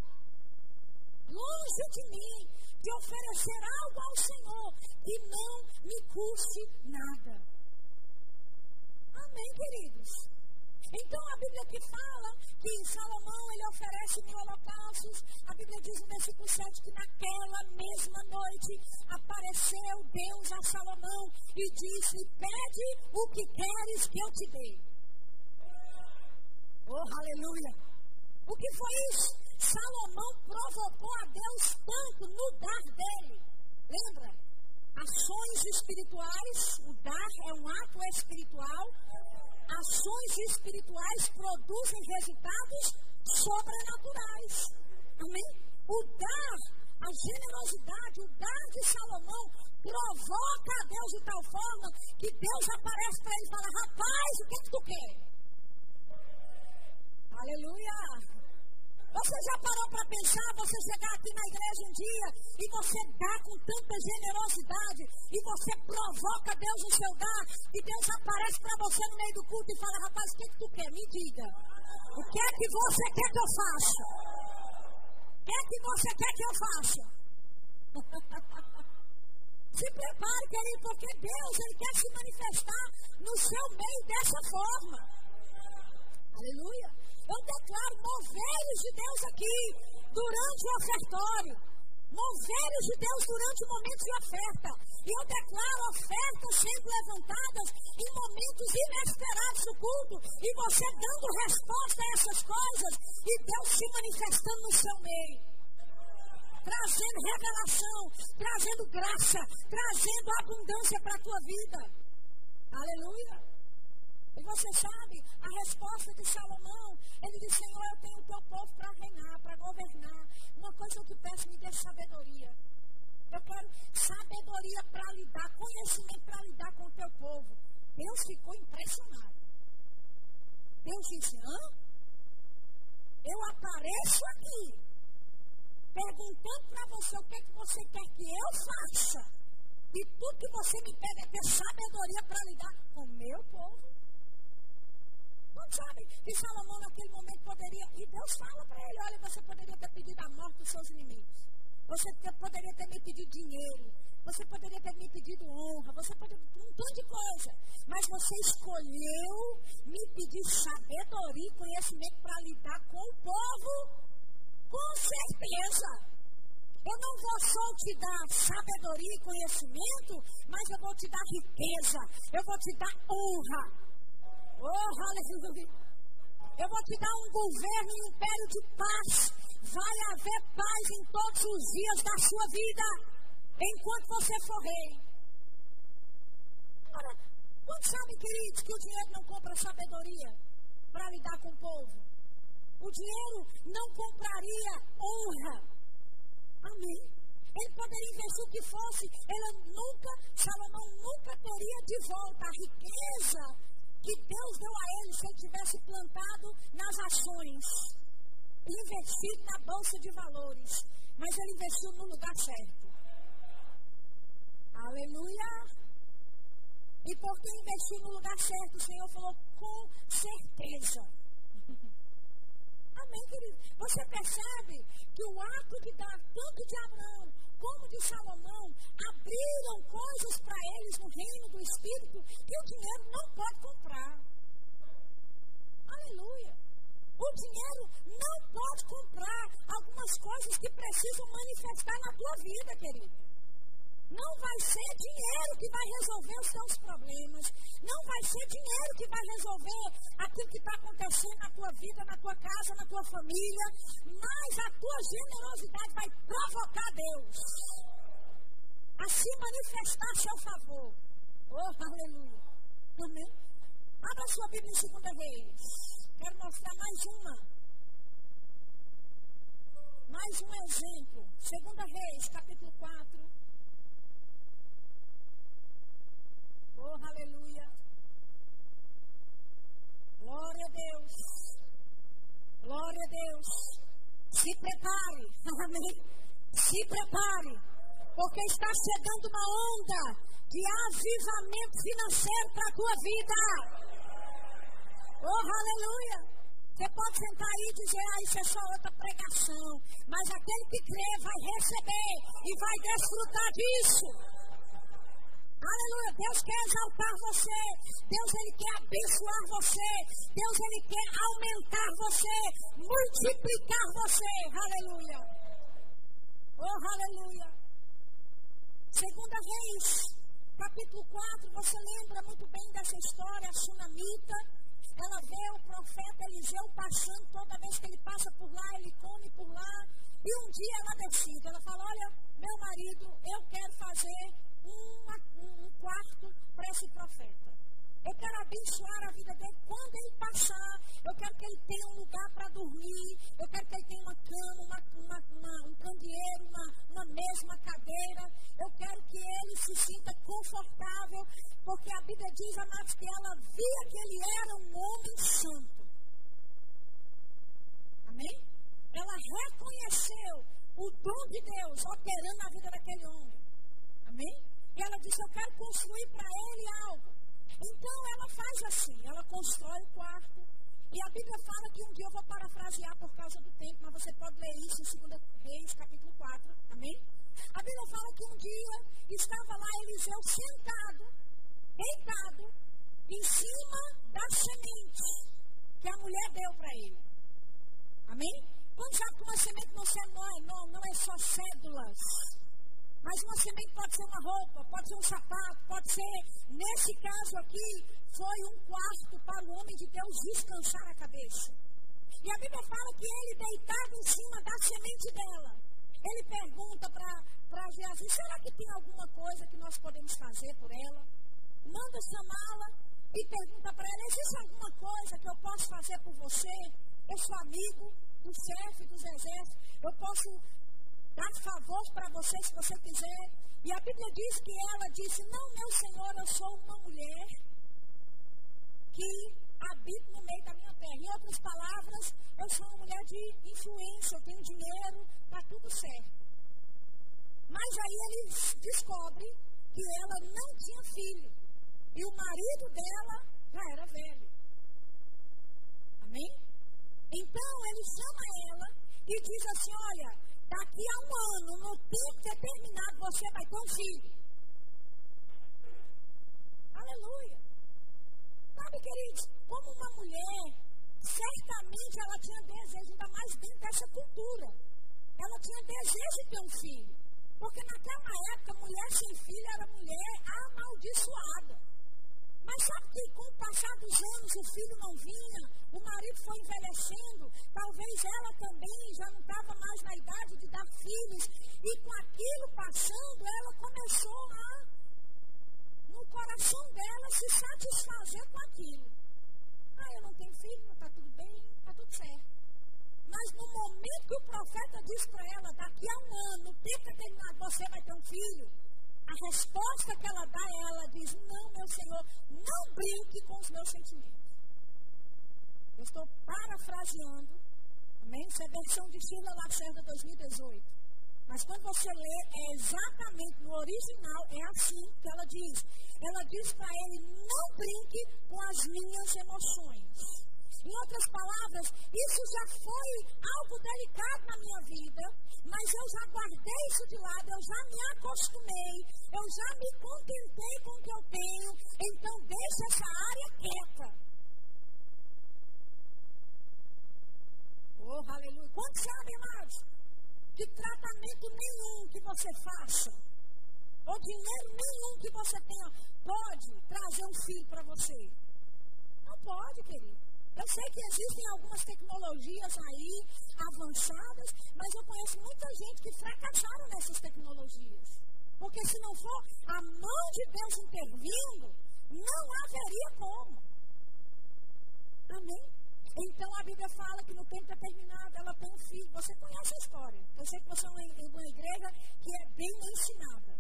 [SPEAKER 1] Longe de mim, de oferecer algo ao Senhor que não me custe nada. Amém, queridos? Então a Bíblia aqui fala que Salomão ele oferece mil holocaustos. A Bíblia diz no versículo 7 que naquela mesma noite apareceu Deus a Salomão e disse: Pede o que queres que eu te dê. Oh, aleluia! O que foi isso? Salomão provocou a Deus tanto no dar dele. Lembra? Ações espirituais, o dar é um ato espiritual ações espirituais produzem resultados sobrenaturais. Amém? O dar, a generosidade, o dar de Salomão provoca a Deus de tal forma que Deus aparece para ele e fala: Rapaz, o que, é que tu quer? Aleluia! Você já parou para pensar, você chegar aqui na igreja um dia e você dá com tanta generosidade e você provoca Deus no seu dar e Deus aparece para você no meio do culto e fala, rapaz, o que, é que tu quer? Me diga. O que é que você quer que eu faça? O que é que você quer que eu faça? se prepare, querido, porque Deus ele quer se manifestar no seu meio dessa forma. Aleluia. Eu declaro moveres de Deus aqui durante o ofertório. Moveres de Deus durante o momento de oferta. E eu declaro ofertas sendo levantadas em momentos inesperados do culto. E você dando resposta a essas coisas. E Deus se manifestando no seu meio. Trazendo revelação, trazendo graça, trazendo abundância para a tua vida. Aleluia. E você sabe, a resposta de Salomão, ele disse, Senhor, eu tenho o teu povo para reinar, para governar. Uma coisa eu te peço, me dê sabedoria. Eu quero sabedoria para lidar, conhecimento para lidar com o teu povo. Deus ficou impressionado. Deus disse, hã? Eu apareço aqui, perguntando para você o que, que você quer que eu faça. E tudo que você me pede é ter sabedoria para lidar com o meu povo. Não sabe que Salomão naquele momento poderia, e Deus fala para ele, olha, você poderia ter pedido a morte dos seus inimigos. Você ter, poderia ter me pedido dinheiro. Você poderia ter me pedido honra. Você poderia um montão de coisa. Mas você escolheu me pedir sabedoria e conhecimento para lidar com o povo. Com certeza. Eu não vou só te dar sabedoria e conhecimento, mas eu vou te dar riqueza. Eu vou te dar honra. Oh, aleluia. Eu vou te dar um governo e um império de paz. Vai haver paz em todos os dias da sua vida, enquanto você for rei. Agora, quantos sabem, queridos, que o dinheiro não compra sabedoria para lidar com o povo? O dinheiro não compraria honra. Amém. Ele poderia investir o que fosse, ele nunca, Salomão nunca teria de volta a riqueza que Deus deu a ele se ele tivesse plantado nas ações, investido na bolsa de valores, mas ele investiu no lugar certo. Aleluia! E porque investiu no lugar certo, o Senhor falou com certeza. Amém, querido? Você percebe que o ato de dar tanto de Abraão como de Salomão, abriram coisas para eles no reino do Espírito que o dinheiro não pode comprar. Aleluia. O dinheiro não pode comprar algumas coisas que precisam manifestar na tua vida, querido. Não vai ser dinheiro que vai resolver os seus problemas. Não vai ser dinheiro que vai resolver aquilo que está acontecendo na tua vida, na tua casa, na tua família. Mas a tua generosidade vai provocar Deus a se manifestar a seu favor. Oh, aleluia. Amém? Abra sua Bíblia em segunda vez. Quero mostrar mais uma. Mais um exemplo. Segunda Reis, capítulo 4. Oh, aleluia. Glória a Deus. Glória a Deus. Se prepare. Amém. Se prepare. Porque está chegando uma onda de avivamento financeiro para a tua vida. Oh, aleluia. Você pode sentar aí e dizer, ah, isso é só outra pregação. Mas aquele que crê vai receber e vai desfrutar disso. Aleluia. Deus quer exaltar você. Deus ele quer abençoar você. Deus ele quer aumentar você, multiplicar você. Aleluia. Oh, aleluia. Segunda vez, capítulo 4, você lembra muito bem dessa história, a Sunamita. Ela vê o profeta Eliseu passando, toda vez que ele passa por lá, ele come por lá. E um dia ela decide, ela fala, olha, meu marido, eu quero fazer uma, um, quarto para esse profeta. Eu quero abençoar a vida dele quando ele passar. Eu quero que ele tenha um lugar para dormir. Eu quero que ele tenha uma cama, uma, uma, uma, um candeeiro, uma, uma cadeira. Eu quero que ele se sinta confortável. Porque a Bíblia diz, amados, que ela via que ele era um homem santo. Amém? Ela reconheceu o dom de Deus operando na vida daquele homem. Amém? E ela disse: Eu quero construir para ele algo. Então ela faz assim: ela constrói o quarto. E a Bíblia fala que um dia eu vou parafrasear por causa do tempo, mas você pode ler isso em 2 Reis, capítulo 4. Amém? A Bíblia fala que um dia estava lá Eliseu sentado, deitado, em cima das sementes que a mulher deu para ele. Amém? Quando sabe que uma semente não é, não, não é só cédulas mas uma semente pode ser uma roupa, pode ser um sapato, pode ser, nesse caso aqui, foi um quarto para o homem de Deus descansar a cabeça. E a Bíblia fala que ele deitava em cima da semente dela. Ele pergunta para Geazi, será que tem alguma coisa que nós podemos fazer por ela? Manda chamá-la e pergunta para ela, existe alguma coisa que eu posso fazer por você? Eu sou amigo do chefe dos exércitos, eu posso dar favor para você se você quiser. E a Bíblia diz que ela disse: Não, meu Senhor, eu sou uma mulher que habito no meio da minha terra. Em outras palavras, eu sou uma mulher de influência, eu tenho dinheiro, está tudo certo. Mas aí ele descobre que ela não tinha filho. E o marido dela já era velho. Amém? Então ele chama ela e diz assim: Olha, Daqui a um ano, no tempo determinado, você vai ter um filho. Aleluia. Sabe, queridos, como uma mulher, certamente ela tinha desejo, ainda mais dentro dessa cultura. Ela tinha desejo de ter um filho. Porque naquela época, mulher sem filho era mulher amaldiçoada. Mas sabe que com o passar dos anos o filho não vinha, o marido foi envelhecendo, talvez ela também já não estava mais na idade de dar filhos, e com aquilo passando, ela começou a, no coração dela, se satisfazer com aquilo. Ah, eu não tenho filho, está tudo bem, está tudo certo. Mas no momento que o profeta diz para ela, daqui a um ano, no tempo determinado, você vai ter um filho, a resposta que ela dá, ela diz: Não, meu Senhor, não brinque com os meus sentimentos. Eu estou parafraseando, amém? Isso é a versão de Sheila Lacerda 2018. Mas quando você lê, é exatamente no original, é assim que ela diz. Ela diz para ele: Não brinque com as minhas emoções. Em outras palavras, isso já foi algo delicado na minha vida, mas eu já guardei isso de lado, eu já me acostumei, eu já me contentei com o que eu tenho, então deixa essa área quieta. Oh, aleluia. Quantos sabem, amados, que tratamento nenhum que você faça, ou dinheiro nenhum que você tenha, pode trazer um filho para você? Não pode, querido. Eu sei que existem algumas tecnologias aí avançadas, mas eu conheço muita gente que fracassaram nessas tecnologias. Porque se não for a mão de Deus intervindo, não haveria como. Amém? Então a Bíblia fala que no tempo determinado ela tem um filho. Você conhece a história. Eu sei que você é uma igreja que é bem ensinada.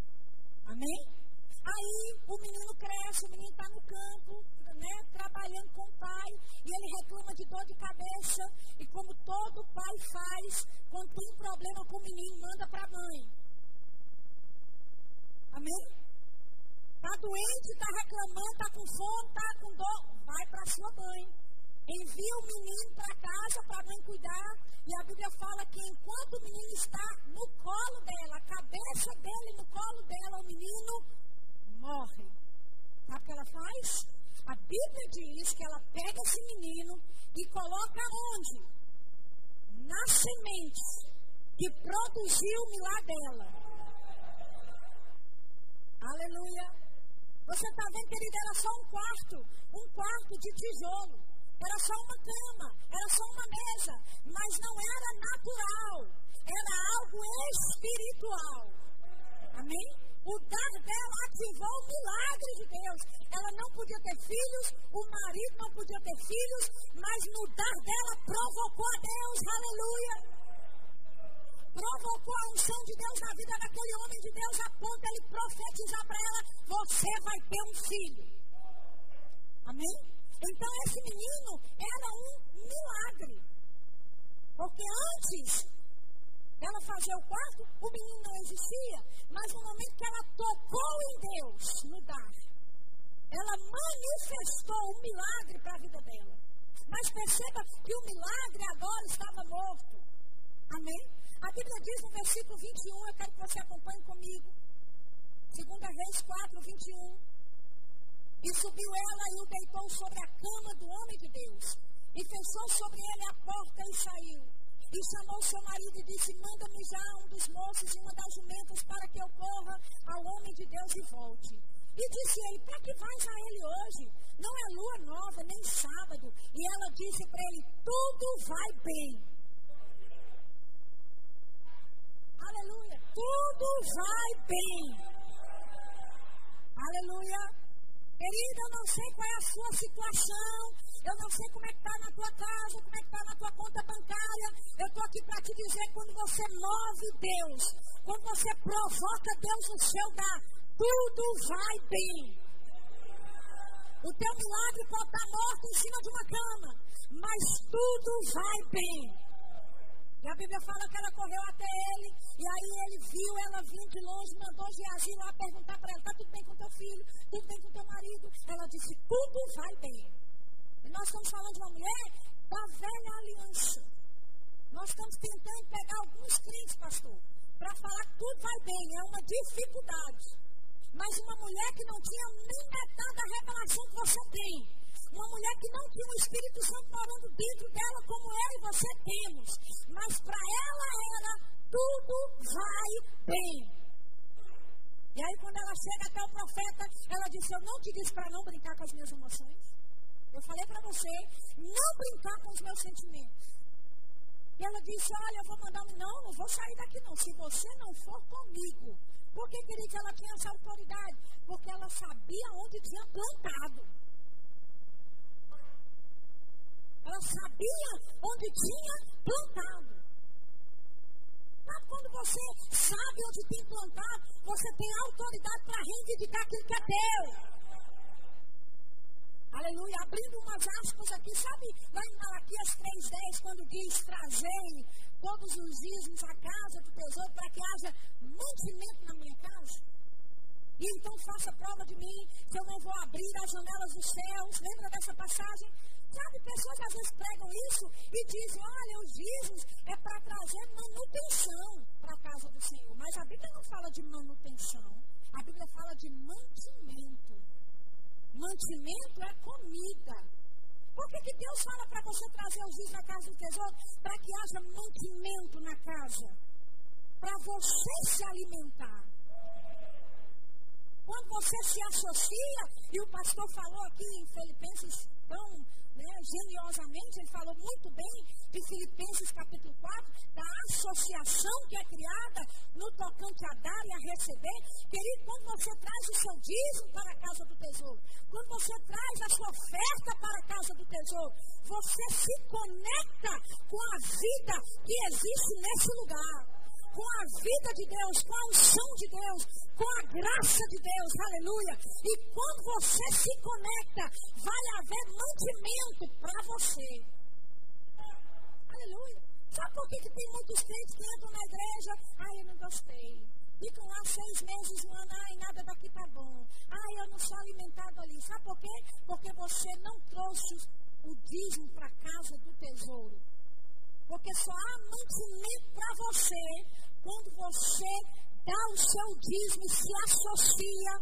[SPEAKER 1] Amém? Aí o menino cresce, o menino está no campo, né, trabalhando com o pai, e ele reclama de dor de cabeça, e como todo pai faz, quando tem problema com o menino, manda para a mãe. Amém? Está doente, está reclamando, está com fome, está com dor, vai para sua mãe. Envia o menino para casa para a mãe cuidar. E a Bíblia fala que enquanto o menino está no colo dela, a cabeça dele no colo dela, o menino morre. faz? A Bíblia diz que ela pega esse menino e coloca onde? Na semente que produziu o milagre dela. Aleluia. Você está vendo, querida, era só um quarto, um quarto de tijolo. Era só uma cama, era só uma mesa, mas não era natural, era algo espiritual. Amém? O dar dela ativou o milagre de Deus. Ela não podia ter filhos, o marido não podia ter filhos, mas no dar dela provocou a Deus. Aleluia provocou a unção de Deus na vida daquele homem de Deus, a ponto de ele profetizar para ela: Você vai ter um filho. Amém? Então esse menino era um milagre. Porque antes dela fazer o quarto, o menino não existia. Mas no momento que ela tocou em Deus, no dar, ela manifestou um milagre para a vida dela. Mas perceba que o milagre agora estava morto. Amém? A Bíblia diz no versículo 21, eu quero que você acompanhe comigo. 2 Reis 4, 21. E subiu ela e o deitou sobre a cama do homem de Deus. E fechou sobre ele a porta e saiu. E chamou seu marido e disse: Manda-me já um dos moços e uma das jumentas para que eu corra ao homem de Deus e volte. E disse ele: Para que vais a ele hoje? Não é lua nova, nem sábado. E ela disse para ele: Tudo vai bem. Aleluia. Tudo vai bem. Aleluia. Querida, eu não sei qual é a sua situação. Eu não sei como é que está na tua casa, como é que está na tua conta bancária. Eu estou aqui para te dizer, quando você move Deus, quando você provoca Deus no seu dar, tudo vai bem. O teu milagre pode estar morto em cima de uma cama, mas tudo vai bem. E a Bíblia fala que ela correu até ele, e aí ele viu ela vindo de longe, mandou Geazi lá perguntar para ela: está tudo bem com teu filho? Tudo bem com teu marido? Ela disse: tudo vai bem. Nós estamos falando de uma mulher da velha aliança. Nós estamos tentando pegar alguns crentes, pastor, para falar que tudo vai bem, é uma dificuldade. Mas uma mulher que não tinha nem metade da revelação que você tem, uma mulher que não tinha o Espírito Santo morando dentro dela, como eu e você temos. Mas para ela era tudo vai bem. E aí, quando ela chega até o profeta, ela disse: Eu não te disse para não brincar com as minhas emoções. Eu falei para você não brincar com os meus sentimentos. E ela disse: Olha, eu vou mandar um. Não, não vou sair daqui não. Se você não for comigo. Por que, querida, ela tinha essa autoridade? Porque ela sabia onde tinha plantado. Ela sabia onde tinha plantado. Mas quando você sabe onde tem plantado, você tem autoridade para reivindicar aquilo que é teu. Aleluia. Abrindo umas aspas aqui, sabe lá em Malaquias 3,10, quando diz: Trazei todos os dízimos à casa do tesouro para que haja mantimento na minha casa? E então faça prova de mim, que eu não vou abrir as janelas dos céus. Lembra dessa passagem? Sabe, pessoas às vezes pregam isso e dizem, olha, os dízimos é para trazer manutenção para a casa do Senhor. Mas a Bíblia não fala de manutenção. A Bíblia fala de mantimento. Mantimento é comida. Por que, que Deus fala para você trazer os dízimos na casa do tesouro? Para que haja mantimento na casa. Para você se alimentar. Quando você se associa, e o pastor falou aqui em Filipenses tão né, geniosamente, ele falou muito bem de Filipenses capítulo 4, da associação que é criada no tocante a dar e a receber. Querido, quando você traz o seu dízimo para a casa do tesouro, quando você traz a sua oferta para a casa do tesouro, você se conecta com a vida que existe nesse lugar com a vida de Deus, com a unção de Deus, com a graça de Deus, aleluia. E quando você se conecta, vai haver mantimento para você. Aleluia. Sabe por que, que tem muitos crentes que entram na igreja? Ah, eu não gostei. Ficam lá seis meses, um ano, ai, nada daqui tá bom. Ah, eu não sou alimentado ali. Sabe por quê? Porque você não trouxe o dízimo para casa do tesouro. Porque só há mantimento para você quando você dá o seu dízimo e se associa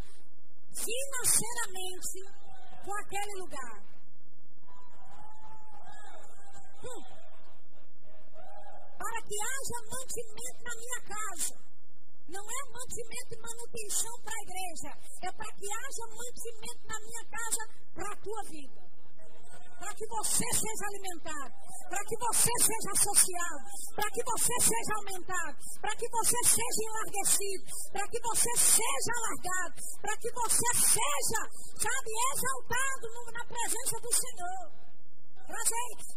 [SPEAKER 1] financeiramente com aquele lugar. Hum. Para que haja mantimento na minha casa. Não é mantimento e manutenção para a igreja. É para que haja mantimento na minha casa para a tua vida. Para que você seja alimentado. Para que você seja associado. Para que você seja aumentado. Para que você seja enlarguecido. Para que você seja alargado. Para que você seja, sabe, exaltado na presença do Senhor.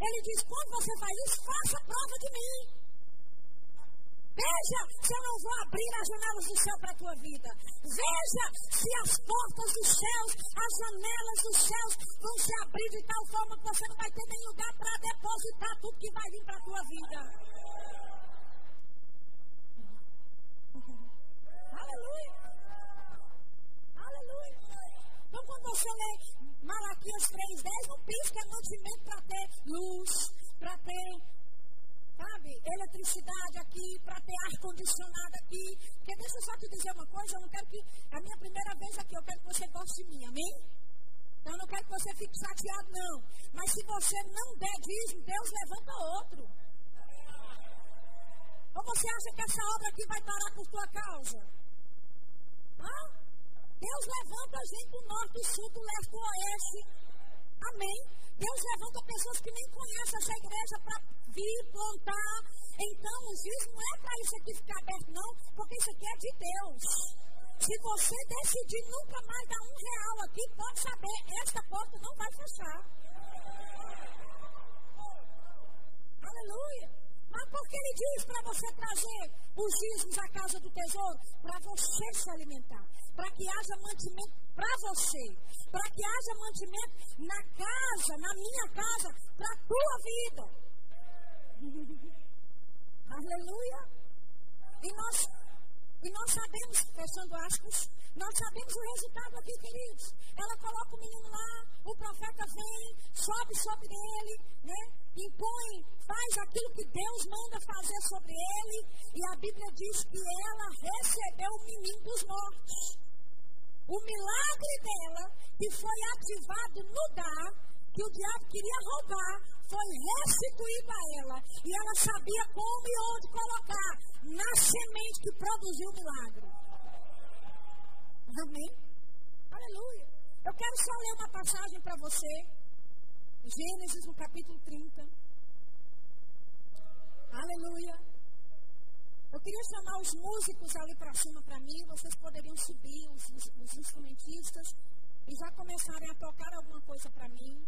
[SPEAKER 1] Ele diz: quando você faz isso, faça prova de mim. Veja se eu não vou abrir as janelas do céu para a tua vida. Veja se as portas dos céus, as janelas dos céus vão se abrir de tal forma que você não vai ter nem lugar para depositar tudo que vai vir para a tua vida. Aleluia. Aleluia. Então quando você lê Malaquias 3,10, não pense que é mantimento para ter luz, para ter sabe, eletricidade aqui, para ter ar-condicionado aqui. Porque deixa eu só te dizer uma coisa, eu não quero que, é a minha primeira vez aqui, eu quero que você goste de mim, amém? Então eu não quero que você fique chateado, não. Mas se você não der dízimo, Deus levanta outro. Ou você acha que essa obra aqui vai parar por tua causa? Hã? Deus levanta a gente do norte, do sul, do leste, do oeste. Amém? Deus levanta pessoas que nem conhecem essa igreja para vir plantar. Então, o não é para isso aqui ficar aberto, não, porque isso aqui é de Deus. Se você decidir nunca mais dar um real aqui, pode saber, esta porta não vai fechar. Aleluia. Mas por que ele diz para você trazer os dízimos à casa do tesouro? Para você se alimentar. Para que haja mantimento para você. Para que haja mantimento na casa, na minha casa, para a tua vida. Aleluia. E nós, e nós sabemos, fechando aspas, nós sabemos o resultado aqui, queridos. Ela coloca o menino lá, o profeta vem, sobe sobre ele, né? impõe, faz aquilo que Deus manda fazer sobre ele. E a Bíblia diz que ela recebeu o menino dos mortos. O milagre dela, que foi ativado no dar, que o diabo queria roubar, foi restituído a ela. E ela sabia como e onde colocar na semente que produziu o milagre. Amém? Aleluia. Eu quero só ler uma passagem para você. Gênesis, no capítulo 30. Aleluia. Eu queria chamar os músicos ali para cima para mim. Vocês poderiam subir, os, os instrumentistas, e já começarem a tocar alguma coisa para mim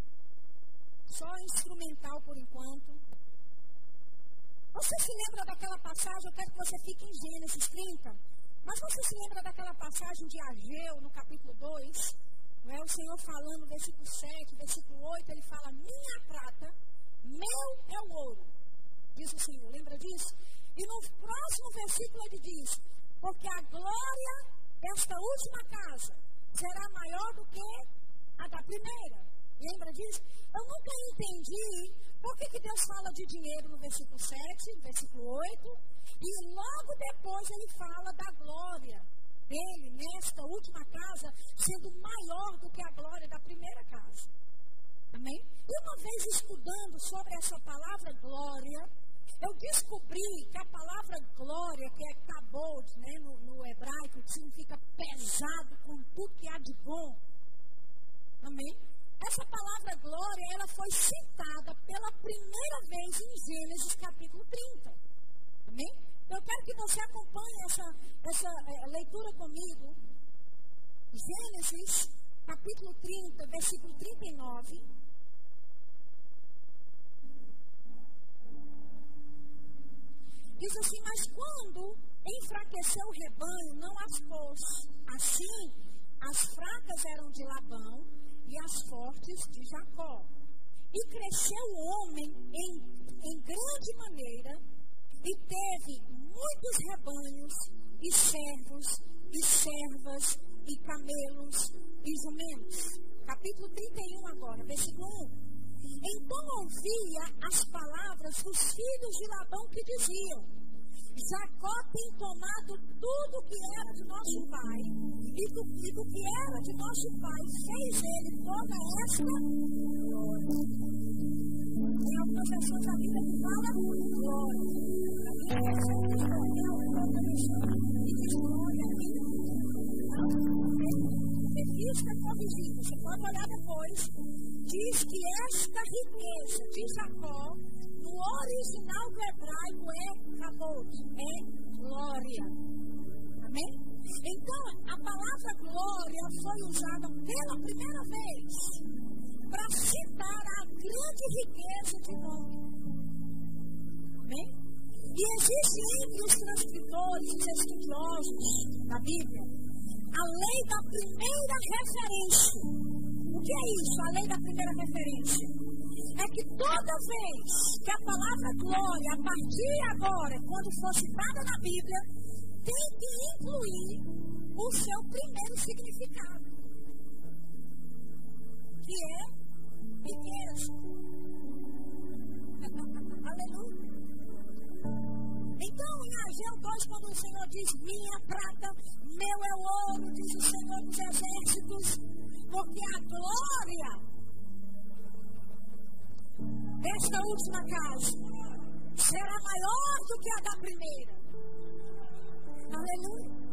[SPEAKER 1] só instrumental por enquanto. Você se lembra daquela passagem? Eu quero que você fique em Gênesis 30. Mas você se lembra daquela passagem de Ageu, no capítulo 2? Não é? O Senhor falando, versículo 7, versículo 8, ele fala: Minha prata, meu é o ouro. Diz o Senhor, lembra disso? E no próximo versículo ele diz: Porque a glória desta última casa será maior do que a da primeira. Lembra disso? Eu nunca entendi por que, que Deus fala de dinheiro no versículo 7, no versículo 8, e logo depois ele fala da glória dele nesta última casa sendo maior do que a glória da primeira casa. Amém? E uma vez estudando sobre essa palavra glória, eu descobri que a palavra glória, que é kabod, né, no, no hebraico, que significa pesado com tudo que há de bom. Amém? Essa palavra glória, ela foi citada pela primeira vez em Gênesis capítulo 30. Amém? Eu quero que você acompanhe essa, essa é, leitura comigo. Gênesis capítulo 30, versículo 39. Diz assim, mas quando enfraqueceu o rebanho, não as pôs. Assim, as fracas eram de Labão e as fortes de Jacó. E cresceu o homem em, em grande maneira e teve muitos rebanhos e servos e servas e camelos e jumentos. Capítulo 31 agora, versículo 1. Então ouvia as palavras dos filhos de Labão que diziam: Jacó tem tomado tudo que era de nosso pai e do, e do que era de nosso Pai, fez ele toda esta glória. Tem algumas pessoas da Bíblia que falam glória. A Bíblia é sempre glória, glória e diz glória Revista corrigida, você pode olhar depois. Diz que esta riqueza de Jacó, original do hebraico, é cabot, é glória. Amém? Então, a palavra glória foi usada pela primeira vez para citar a grande riqueza de nome. Amém? E existe entre os transcritores, os estudiosos da Bíblia, a lei da primeira referência. O que é isso, a lei da primeira referência? É que toda vez que a palavra glória, a partir agora, quando for citada na Bíblia, tem que incluir o seu primeiro significado, que é riqueza. Aleluia. Então, em Ageu 2, quando o Senhor diz: Minha prata, meu é o ouro, diz o Senhor dos Exércitos, porque a glória desta última casa será maior do que a da primeira. Aleluia.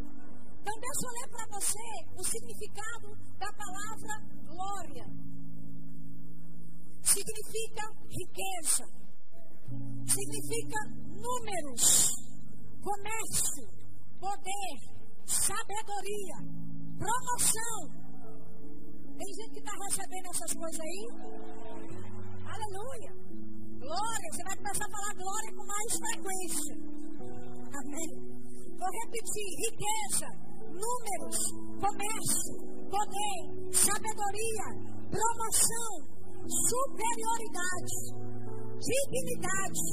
[SPEAKER 1] Então, deixa eu ler para você o significado da palavra glória. Significa riqueza, significa números, comércio, poder, sabedoria, promoção. Tem gente que está recebendo essas coisas aí? Aleluia. Glória. Você vai começar a falar glória com mais frequência. Amém. Vou repetir: riqueza, números, comércio, poder, sabedoria, promoção, superioridade, dignidade,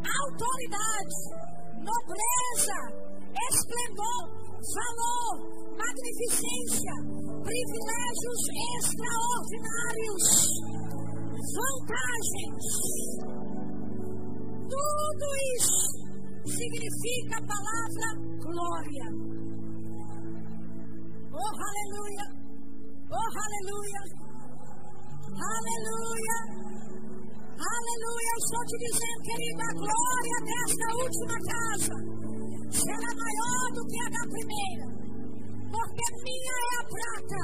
[SPEAKER 1] autoridade, nobreza, esplendor, valor, magnificência, privilégios extraordinários, vantagens. Tudo isso significa a palavra glória. Oh, aleluia! Oh, aleluia! Aleluia! Aleluia! Estou te dizendo, querida, a glória desta última casa será maior do que a da primeira. Porque minha é a prata,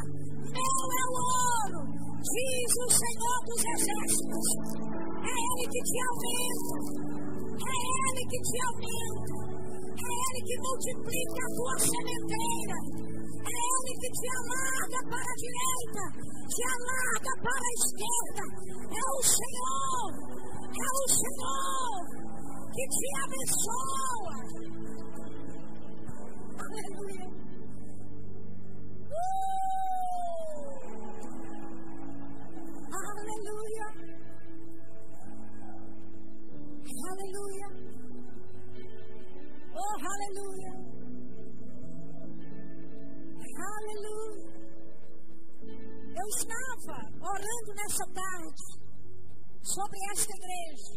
[SPEAKER 1] meu é o ouro, diz o Senhor dos Exércitos. É Ele que te aumenta. É Ele que te aumenta. É Ele que multiplica a tua sementeira. É Ele que te alarga para a direita, te alarga para a esquerda. É o Senhor. É o Senhor que te abençoa. Aleluia. Uh! Aleluia. Aleluia. Oh, aleluia. Aleluia. Eu estava orando nessa tarde sobre esta igreja.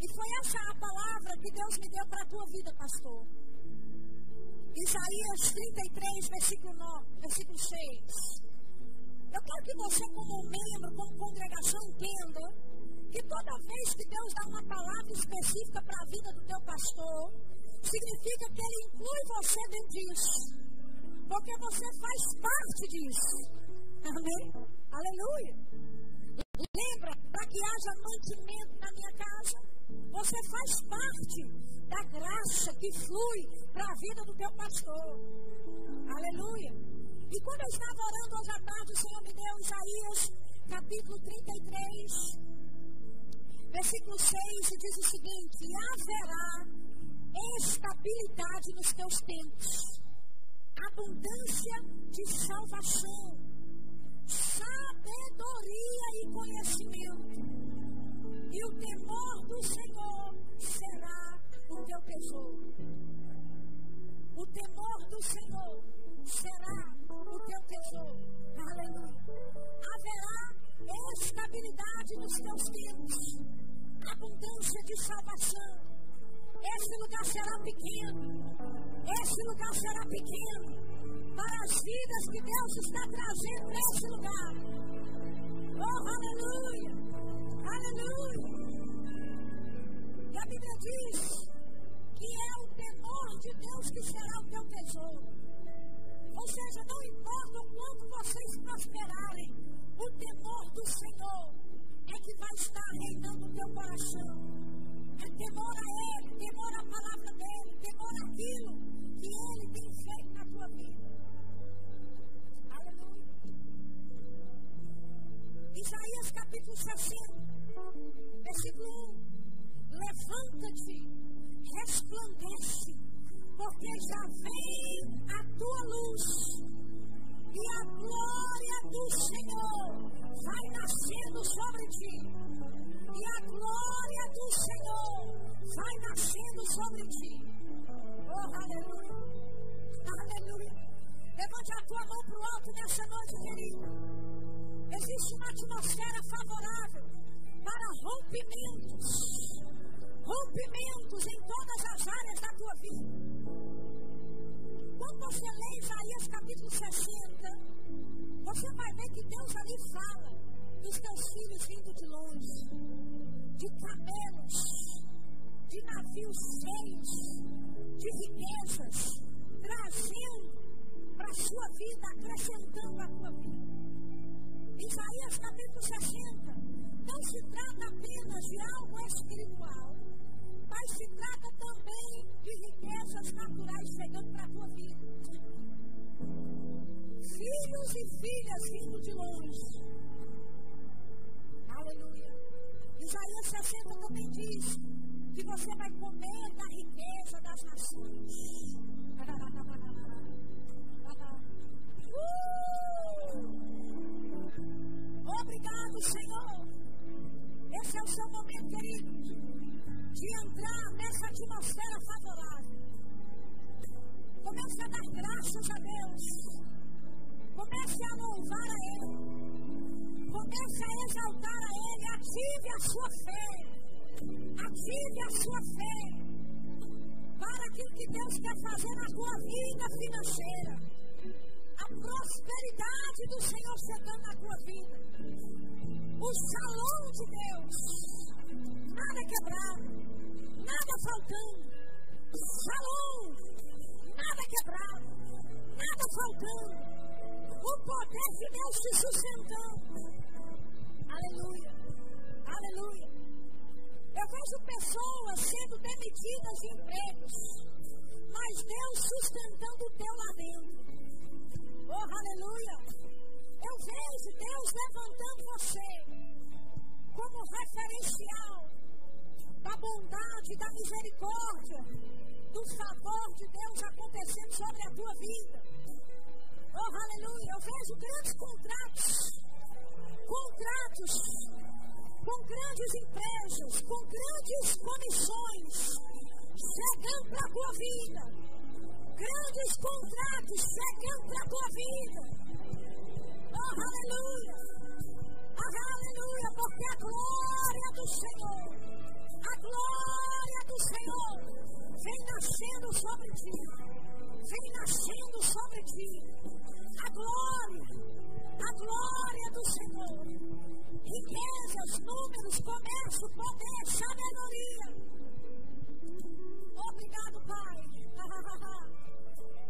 [SPEAKER 1] E foi essa a palavra que Deus me deu para a tua vida, pastor. Isaías 33, versículo, 9, versículo 6. Eu quero que você, como membro, como congregação, entenda que toda vez que Deus dá uma palavra específica para a vida do teu pastor, significa que ele inclui você dentro disso. Porque você faz parte disso. Amém? Aleluia. Lembra, para que haja mantimento na minha casa, você faz parte da graça que flui para a vida do teu pastor. Aleluia. E quando eu estava orando hoje à tarde, o Senhor me deu Isaías, capítulo 33, Versículo 6 diz o seguinte: e haverá estabilidade nos teus tempos, abundância de salvação, sabedoria e conhecimento. E o temor do Senhor será o teu tesouro. O temor do Senhor será o teu tesouro. Aleluia. Haverá estabilidade nos teus tempos abundância de salvação. Esse lugar será pequeno. Esse lugar será pequeno. vidas que Deus está trazendo nesse lugar. Oh, aleluia! Aleluia! E a Bíblia diz que é o temor de Deus que será o teu tesouro. Ou seja, não importa o quanto vocês prosperarem, o temor do Senhor é que vai estar reinando no teu coração. É temor a Ele, temor à palavra dEle, temor àquilo que Ele tem feito na tua vida. Aleluia. Isaías capítulo 60, versículo 1. Levanta-te, resplandece, porque já vem a tua luz e a glória do Senhor vai nascendo sobre ti. E a glória do Senhor vai nascendo sobre ti. Oh, aleluia. Aleluia. Levante a tua mão para o alto nessa noite, querido. Existe uma atmosfera favorável para rompimentos. Rompimentos em todas as áreas da tua vida. Quando você lê Isaías capítulo 60, você vai ver que Deus ali fala dos teus filhos vindo de longe, de camelos, de navios cheios, de riquezas, trazendo para a sua vida, acrescentando a tua vida. Isaías capítulo 60 não se trata apenas de algo espiritual, mas se trata também de riquezas naturais chegando para a tua vida. Filhos e filhas vindo de longe. Aleluia. Isaías 60 também diz que você vai comer da riqueza das nações. Uh! Obrigado, Senhor. Esse é o seu momento, querido de entrar nessa atmosfera favorável. Comece a dar graças a Deus. Comece a louvar a Ele. Comece a exaltar a Ele. Ative a sua fé. Ative a sua fé. Para aquilo que Deus quer fazer na tua vida financeira. A prosperidade do Senhor chegando na tua vida. O salão de Deus. Nada quebrado nada faltando. Shalom, nada quebrado, nada faltando. O poder de Deus se sustentando. Aleluia, aleluia. Eu vejo pessoas sendo demitidas de empregos, mas Deus sustentando o teu lá dentro. Oh, aleluia. Eu vejo Deus levantando você como referencial da bondade, da misericórdia, do favor de Deus acontecendo sobre a tua vida. Oh, aleluia. Eu vejo grandes contratos, contratos com grandes empresas, com grandes comissões, chegando para a tua vida. Grandes contratos chegando para a tua vida. Oh, aleluia. Oh, aleluia, porque a glória do Senhor a glória do Senhor vem nascendo sobre ti. Vem nascendo sobre ti. A glória, a glória do Senhor. Riquezas, números, comércio, poder, sabedoria. Obrigado, Pai.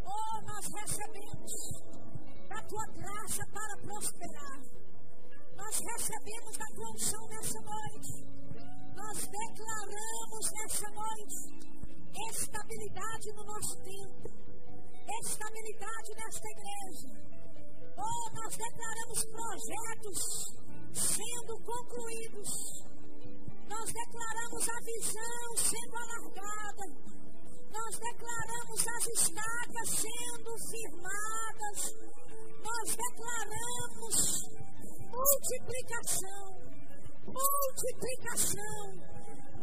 [SPEAKER 1] Oh, nós recebemos da tua graça para prosperar. Nós recebemos da tua unção nessa noite nós declaramos nessa noite estabilidade no nosso tempo, estabilidade nesta igreja. Oh, nós declaramos projetos sendo concluídos. Nós declaramos a visão sendo alargada. Nós declaramos as estacas sendo firmadas. Nós declaramos multiplicação multiplicação,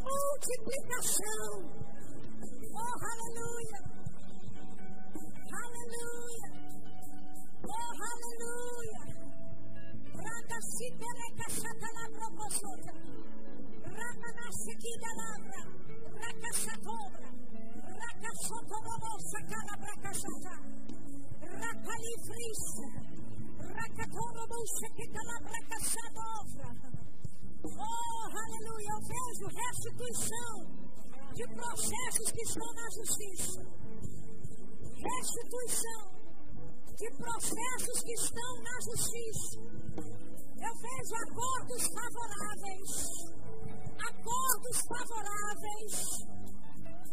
[SPEAKER 1] multiplicação. Oh, aleluia, aleluia, oh, aleluia. Randa si pereca satana proposota, randa nasce aqui da labra, raca satobra, raca sotorobosa cara braca satana. Racalifris. Racatoro Oh, aleluia. Eu vejo restituição de processos que estão na justiça. Restituição de processos que estão na justiça. Eu vejo acordos favoráveis. Acordos favoráveis.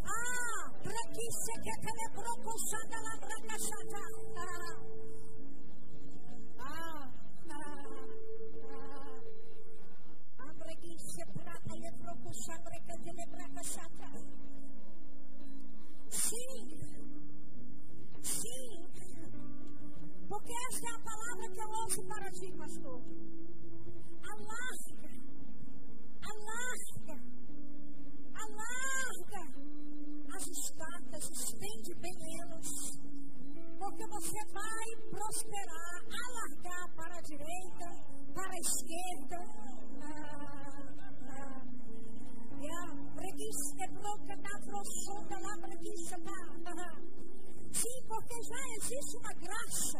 [SPEAKER 1] Ah, para que se quer que ele procurando lá para cá, Ah, ah, Sim. Sim. Porque essa é a palavra que eu ouço para ti, pastor. Alasca. Alasca. Alarga as estacas, estende bem elas. Porque você vai prosperar, alargar para a direita, para a esquerda. Broca na profunda lá, preguiça na. Sim, porque já existe uma graça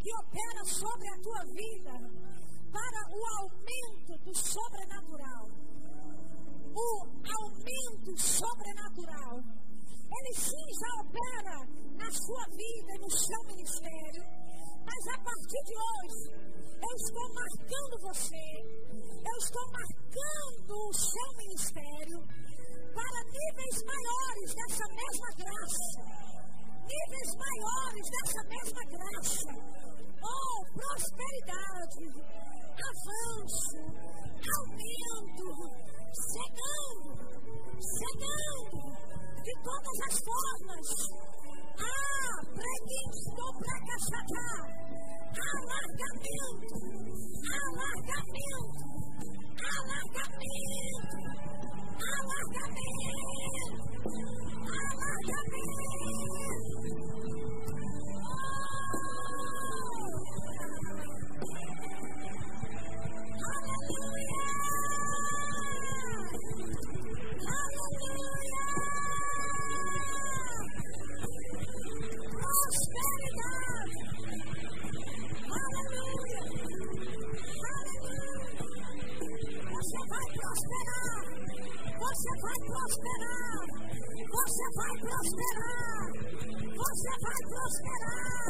[SPEAKER 1] que opera sobre a tua vida para o aumento do sobrenatural. O aumento sobrenatural. Ele sim já opera na sua vida e no seu ministério. Mas a partir de hoje, eu estou marcando você. Eu estou marcando o seu ministério para níveis maiores dessa mesma graça. Níveis maiores dessa mesma graça Oh, prosperidade, avanço, aumento, chegando, chegando, de todas as formas. Ah, preguiço para caçar, alargamento, alargamento, alargamento, alargamento, alargamento. Você prosperar.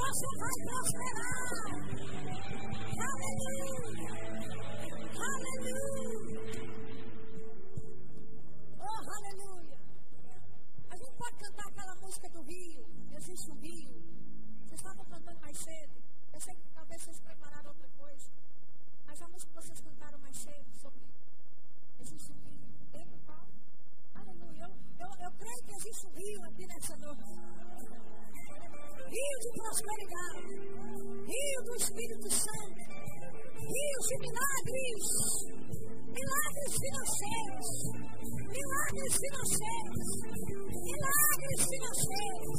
[SPEAKER 1] Você vai prosperar. Aleluia. Aleluia. Oh, aleluia. A gente pode cantar aquela música do rio. Existe rio. Vocês estavam cantando mais cedo. Eu sei que talvez vocês prepararam outra coisa. Mas a música que vocês cantaram mais cedo sobre existe um rio. Lembra qual? Aleluia. Eu, eu, eu creio que existe um rio aqui nessa noite. Rio de prosperidade. Rio do Espírito Santo. Rio de milagres. Milagres financeiros. Milagres financeiros. Milagres financeiros.